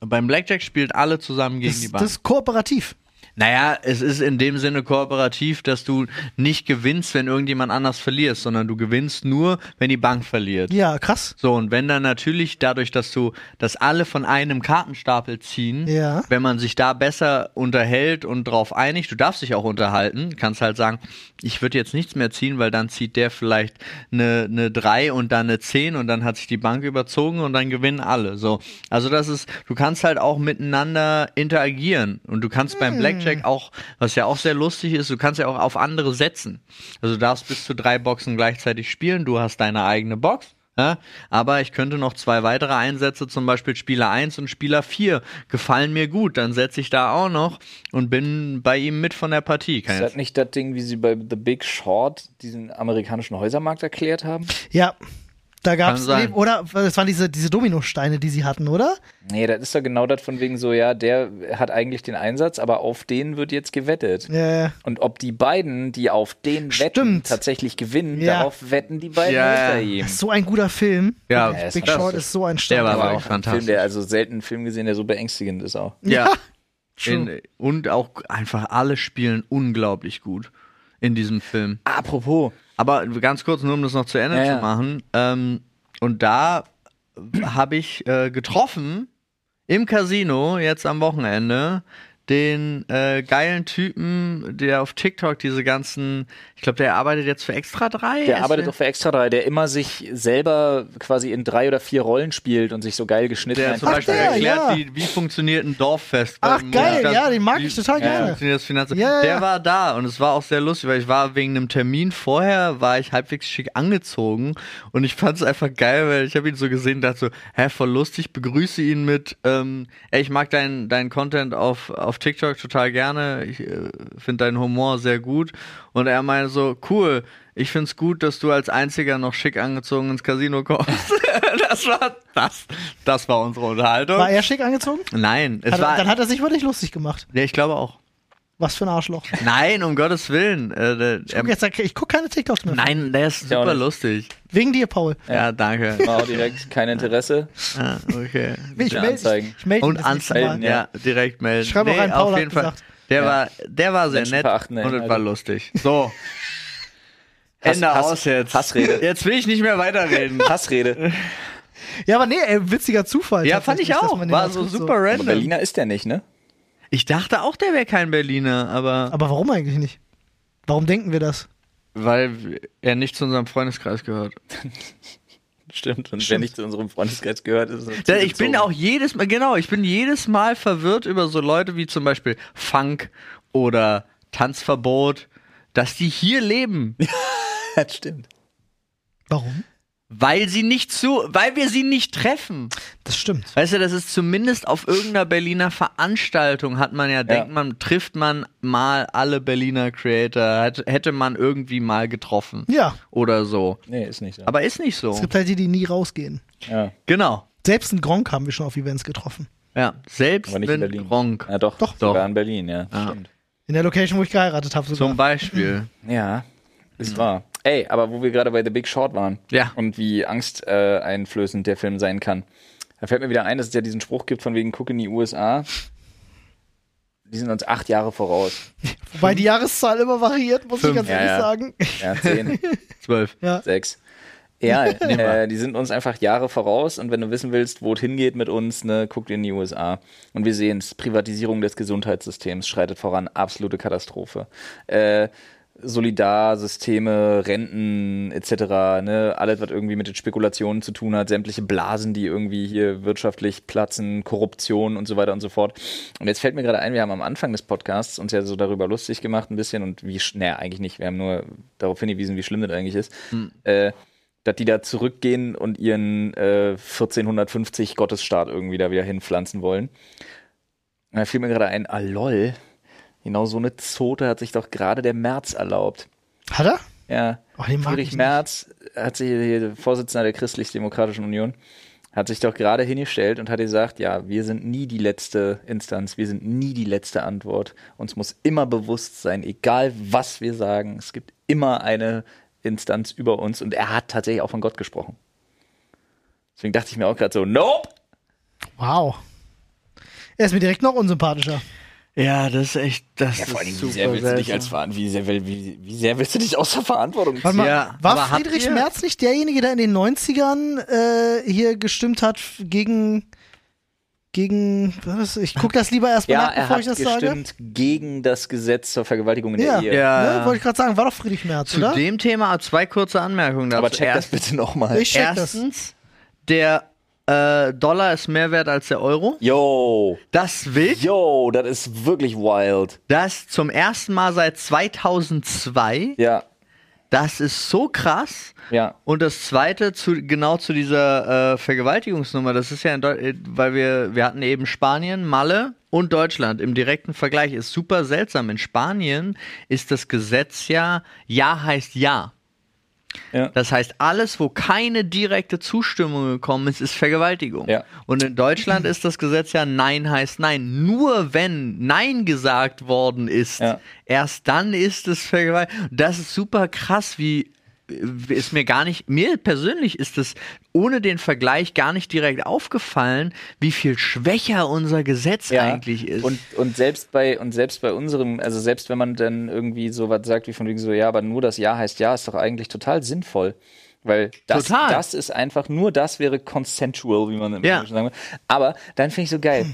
Beim Blackjack spielt alle zusammen gegen Das, die Bank. das ist kooperativ. Naja, es ist in dem Sinne kooperativ, dass du nicht gewinnst, wenn irgendjemand anders verlierst, sondern du gewinnst nur, wenn die Bank verliert. Ja, krass. So, und wenn dann natürlich dadurch, dass du, dass alle von einem Kartenstapel ziehen, Ja. wenn man sich da besser unterhält und drauf einigt, du darfst dich auch unterhalten, kannst halt sagen, ich würde jetzt nichts mehr ziehen, weil dann zieht der vielleicht eine, eine 3 und dann eine 10 und dann hat sich die Bank überzogen und dann gewinnen alle. So. Also das ist, du kannst halt auch miteinander interagieren und du kannst beim Blackjack auch, was ja auch sehr lustig ist, du kannst ja auch auf andere setzen. Also du darfst bis zu drei Boxen gleichzeitig spielen, du hast deine eigene Box. Ja, aber ich könnte noch zwei weitere Einsätze, zum Beispiel Spieler 1 und Spieler 4, gefallen mir gut. Dann setze ich da auch noch und bin bei ihm mit von der Partie. Kann Ist das nicht das Ding, wie sie bei The Big Short diesen amerikanischen Häusermarkt erklärt haben? Ja. Da sein. nee, oder das waren diese diese Dominosteine, die sie hatten, oder? Nee, das ist doch genau das von wegen so, ja, der hat eigentlich den Einsatz, aber auf den wird jetzt gewettet. Äh, Und ob die beiden, die auf den wetten, Stimmt. tatsächlich gewinnen, Ja. darauf wetten die beiden Ja, hinter ja. ihm. so ein guter Film. Ja, Ja, ist Big das- Short ist so ein Der war starker aber auch fantastisch. Film, der also selten einen Film gesehen, der so beängstigend ist auch. Ja. true. In, und auch einfach alle spielen unglaublich gut in diesem Film. Apropos, Aber ganz kurz, nur um das noch zu Ende Ja, zu machen. Ähm, und da habe ich äh, getroffen im Casino jetzt am Wochenende den äh, geilen Typen, der auf TikTok diese ganzen, ich glaube, der arbeitet jetzt für Extra 3. der arbeitet doch für Extra 3, der immer sich selber quasi in drei oder vier Rollen spielt und sich so geil geschnitten Der hat. zum Ach, Beispiel der, erklärt, ja. wie, wie funktioniert ein Dorffest. Ach, geil, Monat. ja, den mag Wie- ich total Wie gerne. funktioniert das Finanzamt? Ja, ja. Der war da und es war auch sehr lustig, weil ich war wegen einem Termin vorher, war ich halbwegs schick angezogen und ich fand es einfach geil, weil ich habe ihn so gesehen und dachte so, hä, voll lustig, begrüße ihn mit, ähm, ey, ich mag deinen dein Content auf, auf TikTok total gerne, ich äh, finde deinen Humor sehr gut und er meinte so, cool, ich find's gut, dass du als einziger noch schick angezogen ins Casino kommst. [laughs] das war das, das war unsere Unterhaltung. War er schick angezogen? Nein, es Hat, war. dann hat er sich wirklich lustig gemacht. ja, ich glaube auch. Was für ein Arschloch. Nein, um Gottes Willen. Äh, Ich er, guck, ich keine TikToks mehr. nein, der ist Ja, auch super lustig. Wegen dir, Paul. Ja, danke. War auch direkt kein Interesse. Ah, okay. Ich Ja, melde anzeigen. ich, ich Und anzeigen, Mal. ja, direkt melden. Schreib auch rein, Paul auf hat jeden Fall. gesagt. Der Ja. war, der war sehr nett Menschenverachtende und es war lustig. So. [laughs] Hass- Ende Hass- aus jetzt. Hassrede. Jetzt will ich nicht mehr weiterreden. [laughs] Hassrede. Ja, aber nee, ey, witziger Zufall. ja, fand ich auch. War so super Aber random. Berliner ist der nicht, ne? Ich dachte auch, der wäre kein Berliner, aber Aber warum eigentlich nicht? Warum denken wir das? weil er nicht zu unserem Freundeskreis gehört. [laughs] Stimmt. Und wer nicht zu unserem Freundeskreis gehört, ist es Ja, ich bin auch jedes Mal, genau, ich bin jedes Mal verwirrt über so Leute wie zum Beispiel Funk oder Tanzverbot, dass die hier leben, [laughs] Das stimmt. Warum? Weil sie nicht zu, weil wir sie nicht treffen. Das stimmt. Weißt du, das ist zumindest auf irgendeiner Berliner Veranstaltung hat man ja, denkt man, trifft man mal alle Berliner Creator, hätte, hätte man irgendwie mal getroffen. Ja. Oder so. Nee, ist nicht so. Aber ist nicht so. Es gibt halt die, die nie rausgehen. ja, Genau. Selbst in Gronk haben wir schon auf Events getroffen. Ja, selbst aber nicht wenn in Berlin. Gronk. Ja, doch, Doch. sogar Doch. in Berlin, ja. Ja. Stimmt. In der Location, wo ich geheiratet habe sogar. Zum Beispiel. Ja. Ist wahr. Ey, aber wo wir gerade bei The Big Short waren Ja. und wie angsteinflößend äh, einflößend der Film sein kann, da fällt mir wieder ein, dass es ja diesen Spruch gibt von wegen guck in die USA. Die sind uns acht Jahre voraus. Wobei die Jahreszahl immer variiert, muss ich Fünf. ganz Ja, ehrlich ja. sagen. Ja, zehn, [laughs] Zwölf. Ja. sechs. Ja, [laughs] äh, die sind uns einfach Jahre voraus und wenn du wissen willst, wo es hingeht mit uns, ne, guck dir in die USA. Und wir sehen es, Privatisierung des Gesundheitssystems schreitet voran, absolute Katastrophe. Äh, Solidarsysteme, Renten etc., ne, alles, was irgendwie mit den Spekulationen zu tun hat, sämtliche Blasen, die irgendwie hier wirtschaftlich platzen, Korruption und so weiter und so fort. Und jetzt fällt mir gerade ein, wir haben am Anfang des Podcasts uns ja so darüber lustig gemacht ein bisschen und wie, naja, eigentlich nicht, wir haben nur darauf hingewiesen, wie schlimm das eigentlich ist, äh, dass die da zurückgehen und ihren äh, 1450 Gottesstaat irgendwie da wieder hinpflanzen wollen. Und da fiel mir gerade ein, ah lol, genau so eine Zote hat sich doch gerade der März erlaubt. Hat er? Ja, Oh, Friedrich. Merz hat sich, der Vorsitzender der Christlich-Demokratischen Union, hat sich doch gerade hingestellt und hat gesagt, ja, wir sind nie die letzte Instanz, wir sind nie die letzte Antwort. Uns muss immer bewusst sein, egal was wir sagen, es gibt immer eine Instanz über uns und er hat tatsächlich auch von Gott gesprochen. Deswegen dachte ich mir auch gerade so, nope! Wow. Er ist mir direkt noch unsympathischer. Ja, das ist echt, das Ja, vor allem, ist wie sehr willst du dich als wie sehr, will- wie, wie sehr willst du dich aus der Verantwortung ziehen? Mal, Ja, war Friedrich Merz nicht derjenige, der in den 90ern äh, hier gestimmt hat gegen gegen was? Ich gucke das lieber erstmal Ja, nach, er bevor hat ich das sage. gestimmt gegen das Gesetz zur Vergewaltigung in Ja, der Ehe. Ja. Ne, wollte ich gerade sagen, war doch Friedrich Merz, Zu oder? dem Thema zwei kurze Anmerkungen dazu. Aber check das Erst- bitte nochmal. Ich check das. Erstens, der äh, Dollar ist mehr wert als der Euro. Yo, Das wild. yo, das ist wirklich wild. Das zum ersten Mal seit 2002. Ja, Das ist so krass. ja. Und das zweite, zu, genau zu dieser äh, Vergewaltigungsnummer, das ist ja, in Deu äh, weil wir, wir hatten eben Spanien, Malle und Deutschland im direkten Vergleich, ist super seltsam. In Spanien ist das Gesetz ja, Ja heißt Ja. Ja. Das heißt, alles, wo keine direkte Zustimmung gekommen ist, ist Vergewaltigung. Ja. Und in Deutschland ist das Gesetz ja Nein heißt Nein. Nur wenn Nein gesagt worden ist, Ja. erst dann ist es Vergewaltigung. Das ist super krass, wie ist mir gar nicht, mir persönlich ist es ohne den Vergleich gar nicht direkt aufgefallen, wie viel schwächer unser Gesetz Ja, eigentlich ist. Und, und selbst bei und selbst bei unserem, also selbst wenn man dann irgendwie so was sagt wie von wegen so, ja, aber nur das Ja heißt Ja, ist doch eigentlich total sinnvoll. Weil das, Total. das ist einfach, nur das wäre consensual, wie man im Ja. Englischen sagen will. Aber dann finde ich so geil.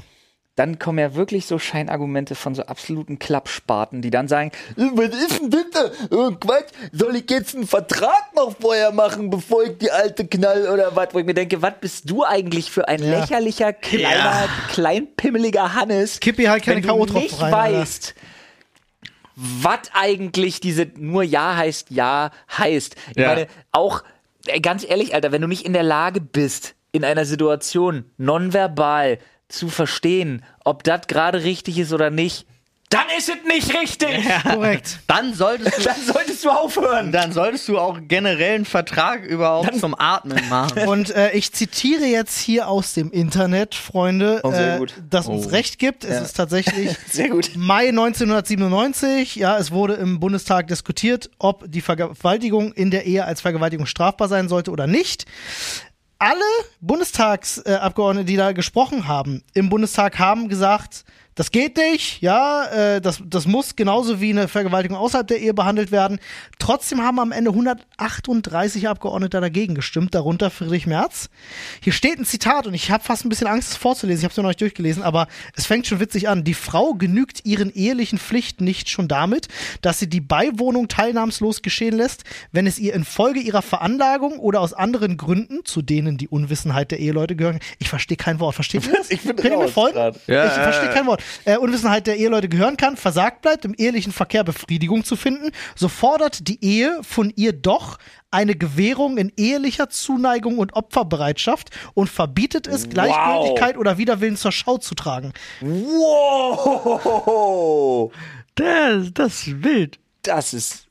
Dann kommen ja wirklich so Scheinargumente von so absoluten Klappspaten, die dann sagen, "Äh, was ist denn bitte? Oh, Quatsch, soll ich jetzt einen Vertrag noch vorher machen, bevor ich die alte knall oder was? Wo ich mir denke, was bist du eigentlich für ein Ja. lächerlicher, kleiner, kleinpimmeliger Hannes? Kippi halt keine wenn du K.O.-Tropfen nicht rein, weißt, was eigentlich diese nur Ja heißt Ja heißt. Ich Ja. meine, auch ganz ehrlich, Alter, wenn du nicht in der Lage bist, in einer Situation nonverbal zu verstehen, ob das gerade richtig ist oder nicht, dann ist es nicht richtig. [laughs] Korrekt. dann solltest du Dann solltest du aufhören. dann solltest du auch generell einen Vertrag überhaupt zum Atmen machen. [laughs] Und äh, ich zitiere jetzt hier aus dem Internet, Freunde, Oh, sehr äh, gut. das uns Oh. recht gibt. Es ist tatsächlich [laughs] Sehr gut. Mai 1997. Ja, es wurde im Bundestag diskutiert, ob die Vergewaltigung in der Ehe als Vergewaltigung strafbar sein sollte oder nicht. Alle Bundestagsabgeordnete, die da gesprochen haben, im Bundestag haben gesagt, das geht nicht, ja, äh, das, das muss genauso wie eine Vergewaltigung außerhalb der Ehe behandelt werden. Trotzdem haben am Ende 138 Abgeordnete dagegen gestimmt, darunter Friedrich Merz. Hier steht ein Zitat und ich habe fast ein bisschen Angst, es vorzulesen. Ich habe es noch nicht durchgelesen, aber es fängt schon witzig an. Die Frau genügt ihren ehelichen Pflichten nicht schon damit, dass sie die Beiwohnung teilnahmslos geschehen lässt, wenn es ihr infolge ihrer Veranlagung oder aus anderen Gründen, zu denen die Unwissenheit der Eheleute gehören, ich verstehe kein Wort. Versteht ihr das? Ich bin Könnt ihr mir folgen? Ja, ich verstehe kein Wort. Äh, Unwissenheit der Eheleute gehören kann, versagt bleibt, im ehelichen Verkehr Befriedigung zu finden, so fordert die Ehe von ihr doch eine Gewährung in ehelicher Zuneigung und Opferbereitschaft und verbietet es, Gleichgültigkeit oder Widerwillen zur Schau zu tragen. Wow. Das, das ist wild. Das ist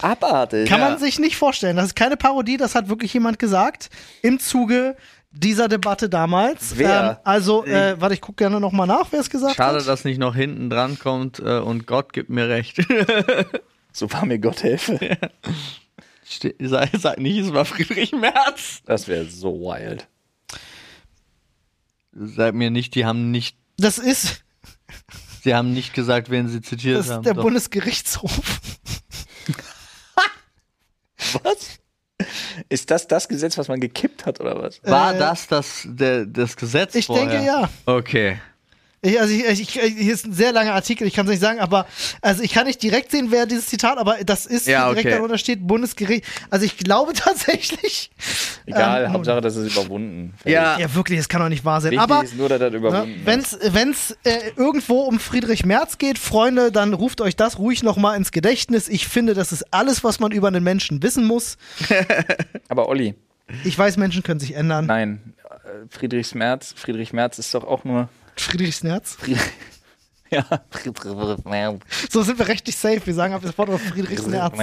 abartig. Kann Ja. man sich nicht vorstellen. Das ist keine Parodie, das hat wirklich jemand gesagt im Zuge dieser Debatte damals. Wer? Ähm, also, äh, warte, ich gucke gerne nochmal nach, wer es gesagt Schade, hat. dass nicht noch hinten dran kommt äh, und Gott gibt mir recht. [laughs] So war mir Gott helfe. Ste sag, sag nicht, es war Friedrich Merz. Das wäre so wild. Sag mir nicht, die haben nicht, Das ist, sie haben nicht gesagt, wen sie zitiert das ist haben. der Doch. Bundesgerichtshof. [laughs] Was? [laughs] Ist das das Gesetz, was man gekippt hat, oder was? War Äh, das das, der, das Gesetz Ich vorher? denke ja. Okay. Ich, also ich, ich, ich, hier ist ein sehr langer Artikel, ich kann es nicht sagen, aber also ich kann nicht direkt sehen, wer dieses Zitat, aber das ist Ja, direkt okay. darunter steht Bundesgericht. Also ich glaube [laughs] tatsächlich. Egal, ähm, Hauptsache, das ist überwunden. Ja. Ja, wirklich, das kann doch nicht wahr sein. Wichtig aber ist nur, dass das ne, wenn's wenn's äh, irgendwo um Friedrich Merz geht, Freunde, dann ruft euch das ruhig nochmal ins Gedächtnis. Ich finde, das ist alles, was man über einen Menschen wissen muss. [laughs] Aber Olli, Ich weiß, Menschen können sich ändern. nein. äh, Friedrich Merz, Friedrich Merz ist doch auch nur. Friedrichs Nerz. [laughs] ja. So sind wir rechtlich safe. Wir sagen ab sofort auf Friedrichs Nerz.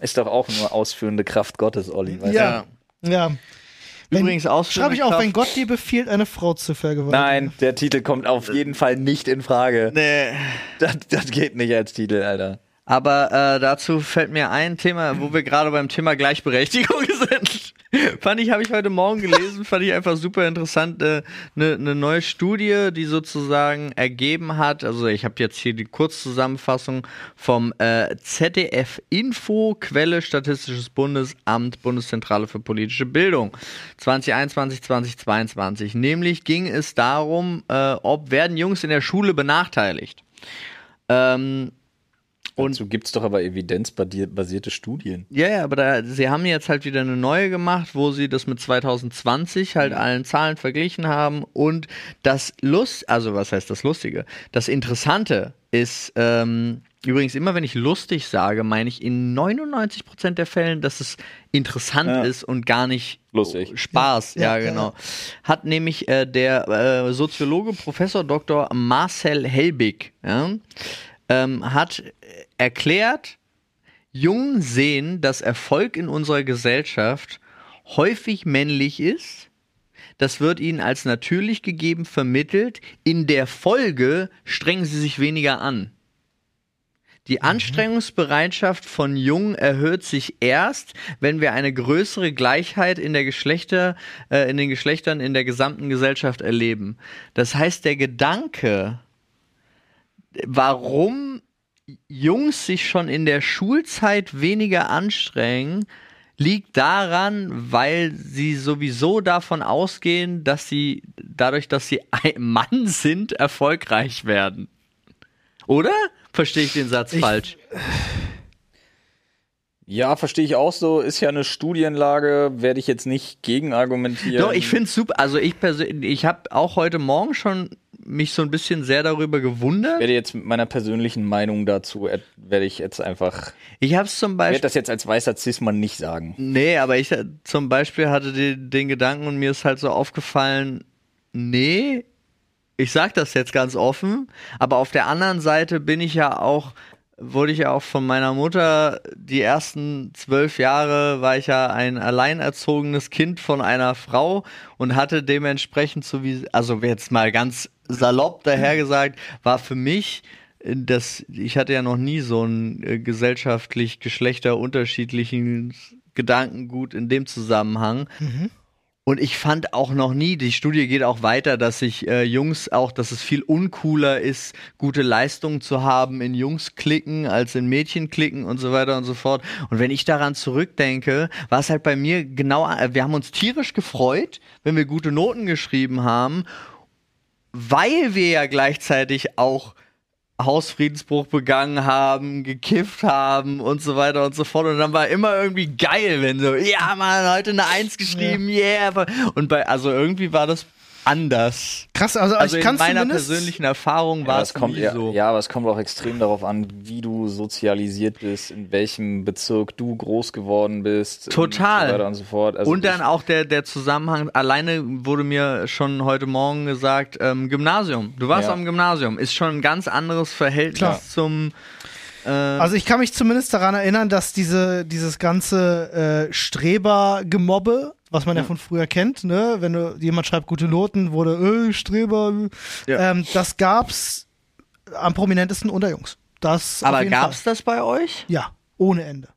Ist doch auch nur ausführende Kraft Gottes, Olli. Weißt Ja. Ja. Wenn- Übrigens Schreibe ich auch, wenn Gott dir befiehlt, eine Frau zu vergewaltigen. Nein, der Titel kommt auf jeden Fall nicht in Frage. Nee. Das, das geht nicht als Titel, Alter. Aber äh, dazu fällt mir ein Thema, wo wir gerade beim Thema Gleichberechtigung [laughs] sind. Fand ich, habe ich heute Morgen gelesen, fand ich einfach super interessant. Eine ne, ne neue Studie, die sozusagen ergeben hat, also ich habe jetzt hier die Kurzzusammenfassung vom äh, ZDF Info, Quelle Statistisches Bundesamt, Bundeszentrale für politische Bildung 2021, 2022. Nämlich ging es darum, äh, ob werden Jungs in der Schule benachteiligt. Ähm, Und Dazu gibt es doch aber evidenzbasierte Studien. Ja, ja, aber da, sie haben jetzt halt wieder eine neue gemacht, wo sie das mit 2020 halt allen Zahlen verglichen haben und das Lust, also was heißt das Lustige? Das Interessante ist, ähm, übrigens immer wenn ich lustig sage, meine ich in 99% der Fällen, dass es interessant Ja. ist und gar nicht Lustig. Spaß, ja, Ja, ja, genau. Hat nämlich äh, der äh, Soziologe Professor Dr. Marcel Helbig, ja, ähm, hat erklärt, Jungen sehen, dass Erfolg in unserer Gesellschaft häufig männlich ist. Das wird ihnen als natürlich gegeben vermittelt. In der Folge strengen sie sich weniger an. Die Anstrengungsbereitschaft von Jungen erhöht sich erst, wenn wir eine größere Gleichheit in der Geschlechter, äh, in den Geschlechtern in der gesamten Gesellschaft erleben. Das heißt, der Gedanke, warum Jungs sich schon in der Schulzeit weniger anstrengen, liegt daran, weil sie sowieso davon ausgehen, dass sie dadurch, dass sie ein Mann sind, erfolgreich werden. Oder? Verstehe ich den Satz falsch? Ja, verstehe ich auch so. Ist ja eine Studienlage, werde ich jetzt nicht gegen argumentieren. Doch, ich finde es super. Also ich persönlich, ich habe auch heute Morgen schon mich so ein bisschen sehr darüber gewundert. werde jetzt mit meiner persönlichen Meinung dazu, werde ich jetzt einfach, Ich habe es zum werde Beispiel. das jetzt als weißer Cis-Mann nicht sagen. Nee, aber ich zum Beispiel hatte den, den Gedanken und mir ist halt so aufgefallen, nee, ich sag das jetzt ganz offen, aber auf der anderen Seite bin ich ja auch, wurde ich ja auch von meiner Mutter, die ersten zwölf Jahre war ich ja ein alleinerzogenes Kind von einer Frau und hatte dementsprechend so wie, also jetzt mal ganz salopp dahergesagt, war für mich äh, das, ich hatte ja noch nie so ein äh, gesellschaftlich geschlechterunterschiedlichen Gedankengut in dem Zusammenhang. Und ich fand auch noch nie, die Studie geht auch weiter, dass sich äh, Jungs auch, dass es viel uncooler ist, gute Leistungen zu haben in Jungs-Klicken als in Mädchen-Klicken und so weiter und so fort. Und wenn ich daran zurückdenke, war es halt bei mir genau, äh, wir haben uns tierisch gefreut, wenn wir gute Noten geschrieben haben, weil wir ja gleichzeitig auch Hausfriedensbruch begangen haben, gekifft haben und so weiter und so fort. Und dann war immer irgendwie geil, wenn so, ja, man, heute eine Eins geschrieben, yeah. Und bei, also irgendwie war das anders. Krass, also, Also ich in kann meiner zumindest. persönlichen Erfahrung Ja, war aber es kommt nie eher, so. ja, aber es kommt auch extrem darauf an, wie du sozialisiert bist, in welchem Bezirk du groß geworden bist. Total. Und so weiter und so fort. Also und dann auch der, der Zusammenhang, alleine wurde mir schon heute Morgen gesagt, ähm, Gymnasium. Du warst Ja. am Gymnasium, ist schon ein ganz anderes Verhältnis Klar. zum äh, Also ich kann mich zumindest daran erinnern, dass diese, dieses ganze äh, Streber-Gemobbe, was man ja von früher kennt, ne, wenn du jemand schreibt gute Noten, wurde äh, Streber, Ja. ähm, das gab's am prominentesten unter Jungs. Das Aber gab's Fall. das bei euch? Ja, ohne Ende.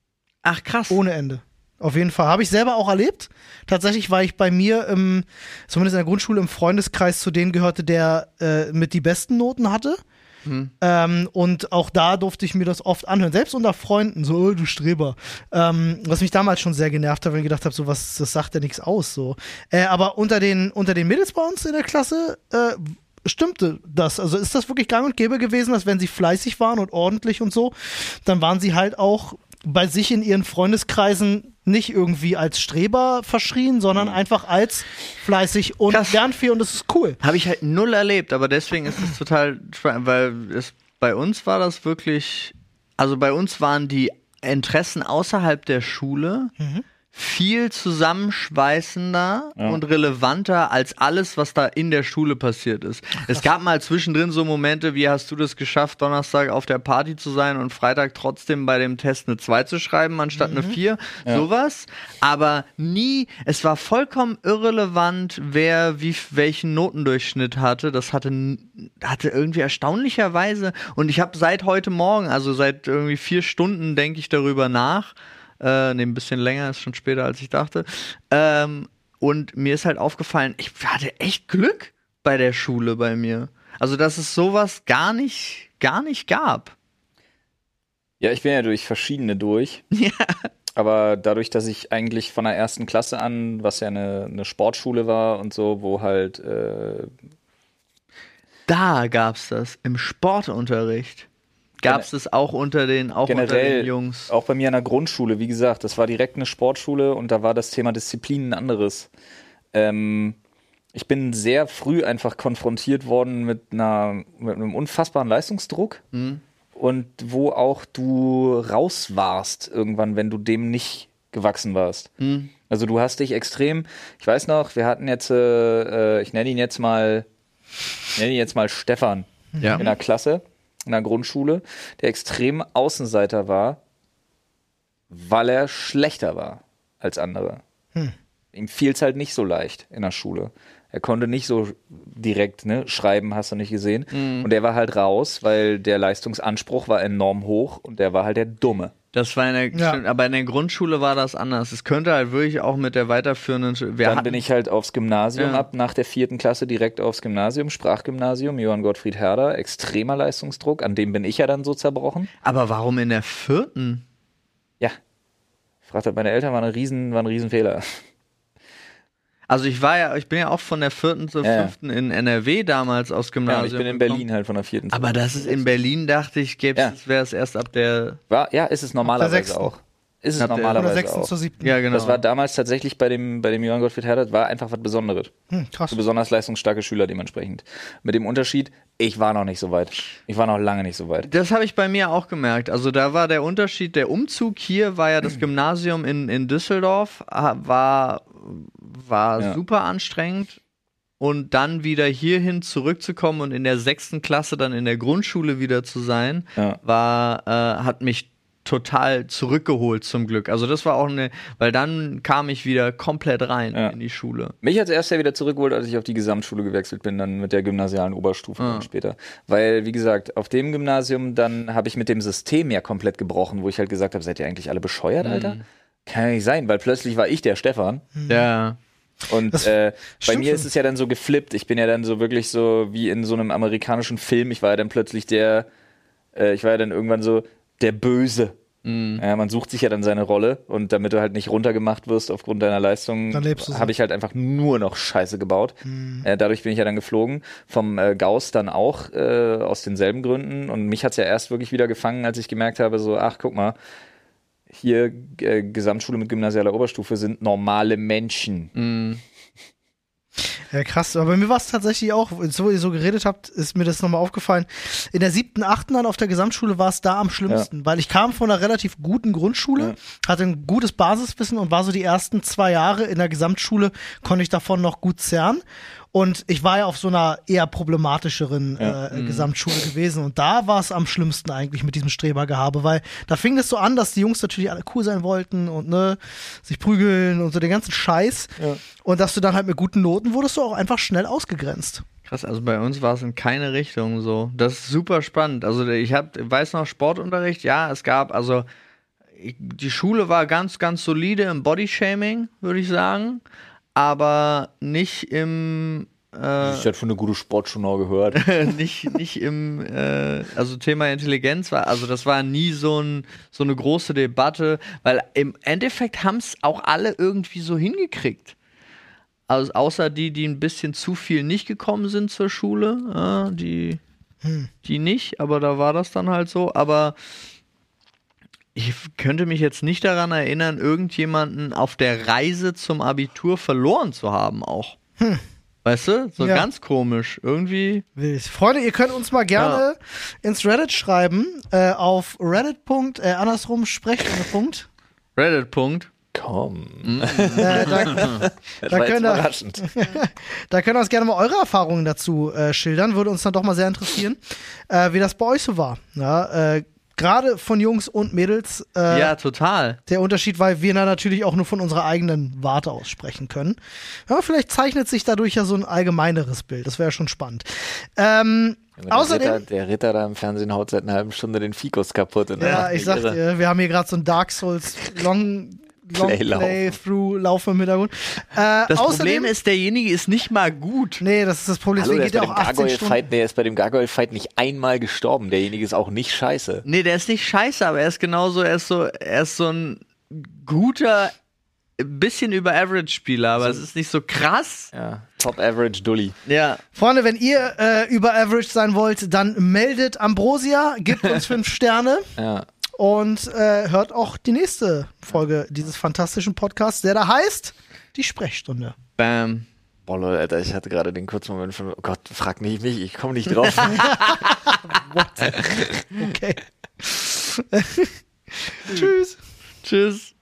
Ach krass. Ohne Ende. Auf jeden Fall. Habe ich selber auch erlebt. Tatsächlich war ich bei mir, im, zumindest in der Grundschule, im Freundeskreis zu denen gehörte, der äh, mit die besten Noten hatte. Ähm, und auch da durfte ich mir das oft anhören. Selbst unter Freunden, so, oh, du Streber. Ähm, was mich damals schon sehr genervt hat, weil ich gedacht habe, so was, das sagt ja nichts aus. So. Äh, aber unter den, unter den Mädels bei uns in der Klasse äh, stimmte das. Also ist das wirklich gang und gäbe gewesen, dass wenn sie fleißig waren und ordentlich und so, dann waren sie halt auch bei sich in ihren Freundeskreisen nicht irgendwie als Streber verschrien, sondern einfach als fleißig und Krass. lernt viel und das ist cool. Habe ich halt null erlebt, aber deswegen ist es total spannend, weil es, bei uns war das wirklich, also bei uns waren die Interessen außerhalb der Schule viel zusammenschweißender und relevanter als alles, was da in der Schule passiert ist. es gab mal zwischendrin so Momente, wie hast du das geschafft, Donnerstag auf der Party zu sein und Freitag trotzdem bei dem Test eine 2 zu schreiben, anstatt eine 4, sowas. Aber nie, es war vollkommen irrelevant, wer wie welchen Notendurchschnitt hatte. Das hatte, hatte irgendwie erstaunlicherweise, und ich habe seit heute Morgen, also seit irgendwie vier Stunden, denke ich darüber nach. Äh, ne, ein bisschen länger, ist schon später, als ich dachte. Ähm, und mir ist halt aufgefallen, ich hatte echt Glück bei der Schule bei mir. Also, dass es sowas gar nicht, gar nicht gab. Ja, ich bin ja durch verschiedene durch. [laughs] Ja. Aber dadurch, dass ich eigentlich von der ersten Klasse an, was ja eine, eine Sportschule war und so, wo halt äh, Da gab's das im Sportunterricht. Gab's das auch unter den auch unter den Jungs. auch bei mir an der Grundschule, wie gesagt, das war direkt eine Sportschule und da war das Thema Disziplin ein anderes. Ähm, ich bin sehr früh einfach konfrontiert worden mit, einer, mit einem unfassbaren Leistungsdruck und wo auch du raus warst irgendwann, wenn du dem nicht gewachsen warst. Also du hast dich extrem, ich weiß noch, wir hatten jetzt, äh, ich nenne ihn jetzt mal, ich nenne ihn jetzt mal Stefan Ja. in der Klasse, in der Grundschule, der extrem Außenseiter war, weil er schlechter war als andere. Ihm fiel es halt nicht so leicht in der Schule. Er konnte nicht so direkt ne, schreiben, hast du nicht gesehen. Und er war halt raus, weil der Leistungsanspruch war enorm hoch und der war halt der Dumme. Das war in der, Ja. stimmt, aber in der Grundschule war das anders. Es könnte halt wirklich auch mit der weiterführenden, wir Dann hatten, bin ich halt aufs Gymnasium Ja. ab, nach der vierten Klasse direkt aufs Gymnasium, Sprachgymnasium, Johann Gottfried Herder, extremer Leistungsdruck, an dem bin ich ja dann so zerbrochen. aber warum in der vierten? Ja. Ich fragte meine Eltern, war ein riesen, war ein Riesenfehler. Also ich war ja, ich bin ja auch von der vierten zur Ja, ja. fünften in NRW damals aus Ja, Gymnasium. und ich bin in. Berlin halt von der vierten. zur Aber das ist in Berlin, dachte ich, gäbe Ja. es, wäre es erst ab der. War, ja, ist es normalerweise auch. Ist es Ab der- Von der normalerweise auch. zur siebten. Ja, genau. Das war damals tatsächlich bei dem, bei dem Johann Gottfried Herder, war einfach was Besonderes. Hm, krass. So besonders leistungsstarke Schüler dementsprechend. Mit dem Unterschied, ich war noch nicht so weit. Ich war noch lange nicht so weit. Das habe ich bei mir auch gemerkt. Also da war der Unterschied, der Umzug hier war ja das Gymnasium in, in Düsseldorf, war, war Ja. super anstrengend. Und dann wieder hierhin zurückzukommen und in der sechsten Klasse dann in der Grundschule wieder zu sein, Ja. war, äh, hat mich total zurückgeholt zum Glück. Also das war auch eine, weil dann kam ich wieder komplett rein Ja. in die Schule. Mich als erster wieder zurückgeholt, als ich auf die Gesamtschule gewechselt bin, dann mit der gymnasialen Oberstufe Ah. dann später. Weil, wie gesagt, auf dem Gymnasium, dann habe ich mit dem System ja komplett gebrochen, wo ich halt gesagt habe, seid ihr eigentlich alle bescheuert, Alter? Kann ja nicht sein, weil plötzlich war ich der Stefan. Ja. Und äh, bei mir ist es ja dann so geflippt. Ich bin ja dann so wirklich so wie in so einem amerikanischen Film. Ich war ja dann plötzlich der, äh, ich war ja dann irgendwann so der Böse. Mhm. Ja, man sucht sich ja dann seine Rolle und damit du halt nicht runtergemacht wirst aufgrund deiner Leistung, habe ich halt einfach nur noch Scheiße gebaut. Äh, dadurch bin ich ja dann geflogen. Vom äh, Gauss dann auch äh, aus denselben Gründen. Und mich hat's ja erst wirklich wieder gefangen, als ich gemerkt habe, so, ach, guck mal, hier äh, Gesamtschule mit gymnasialer Oberstufe sind normale Menschen. Ja, krass. Aber bei mir war es tatsächlich auch, so wie ihr so geredet habt, ist mir das nochmal aufgefallen. In der siebten, achten dann auf der Gesamtschule war es da am schlimmsten, weil ich kam von einer relativ guten Grundschule, Ja. hatte ein gutes Basiswissen und war so die ersten zwei Jahre in der Gesamtschule, konnte ich davon noch gut zerren. Und ich war ja auf so einer eher problematischeren Ja. äh, Gesamtschule gewesen. Und da war es am schlimmsten eigentlich mit diesem Strebergehabe, weil da fing es so an, dass die Jungs natürlich alle cool sein wollten und ne, sich prügeln und so den ganzen Scheiß. Ja. Und dass du dann halt mit guten Noten wurdest du auch einfach schnell ausgegrenzt. Krass, also bei uns war es in keine Richtung so. Das ist super spannend. Also ich hab, weiß noch Sportunterricht, ja, es gab, also die Schule war ganz, ganz solide im Bodyshaming, würde ich sagen, aber nicht im äh, Ich hatte von eine gute Sportjournal gehört. [laughs] nicht, nicht im, äh, also Thema Intelligenz war, also das war nie so, ein, so eine große Debatte, weil im Endeffekt haben es auch alle irgendwie so hingekriegt. Also außer die, die ein bisschen zu viel nicht gekommen sind zur Schule, ja, die, die nicht, aber da war das dann halt so. Aber ich könnte mich jetzt nicht daran erinnern, irgendjemanden auf der Reise zum Abitur verloren zu haben auch. Weißt du? So Ja. ganz komisch. Irgendwie. Wild. Freunde, ihr könnt uns mal gerne ins Reddit schreiben, äh, auf reddit. Äh, andersrum Sprechstunde. Punkt. Reddit-Punkt. Komm. Äh, da, [laughs] Da können wir- überraschend. [laughs] da könnt ihr uns gerne mal eure Erfahrungen dazu äh, schildern. Würde uns dann doch mal sehr interessieren, äh, wie das bei euch so war. Ja, äh, Gerade von Jungs und Mädels. Äh, Ja, total. Der Unterschied, weil wir da natürlich auch nur von unserer eigenen Warte aus sprechen können. Ja, vielleicht zeichnet sich dadurch ja so ein allgemeineres Bild. Das wäre schon spannend. Ähm, Der außerdem. Ritter, der Ritter da im Fernsehen haut seit einer halben Stunde den Fikus kaputt. Und Ja, ich sag irre. dir, wir haben hier gerade so ein Dark Souls Long, Long Play laufen. Playthrough laufen im Hintergrund. Äh, Das außerdem, Problem ist, derjenige ist nicht mal gut. Nee, das ist das Problem. Hallo, Deswegen der geht ist, bei auch dem 18 Gargoyle Stunden. Fight, der ist bei dem Gargoyle Fight nicht einmal gestorben. Derjenige ist auch nicht scheiße. Nee, der ist nicht scheiße, aber er ist genauso, er ist so, er ist so ein guter, bisschen über Average Spieler, aber es ist nicht so krass. Ja, Top Average Dully. Ja. Freunde, wenn ihr äh, über Average sein wollt, dann meldet Ambrosia, gebt uns fünf [laughs] Sterne Ja. Und äh, hört auch die nächste Folge dieses fantastischen Podcasts, der da heißt Die Sprechstunde. Bam. Boah, Leute, Alter, ich hatte gerade den kurzen Moment von, oh Gott, frag nicht mich, ich komme nicht drauf. [laughs] [laughs] Okay. [laughs] Tschüss. Tschüss.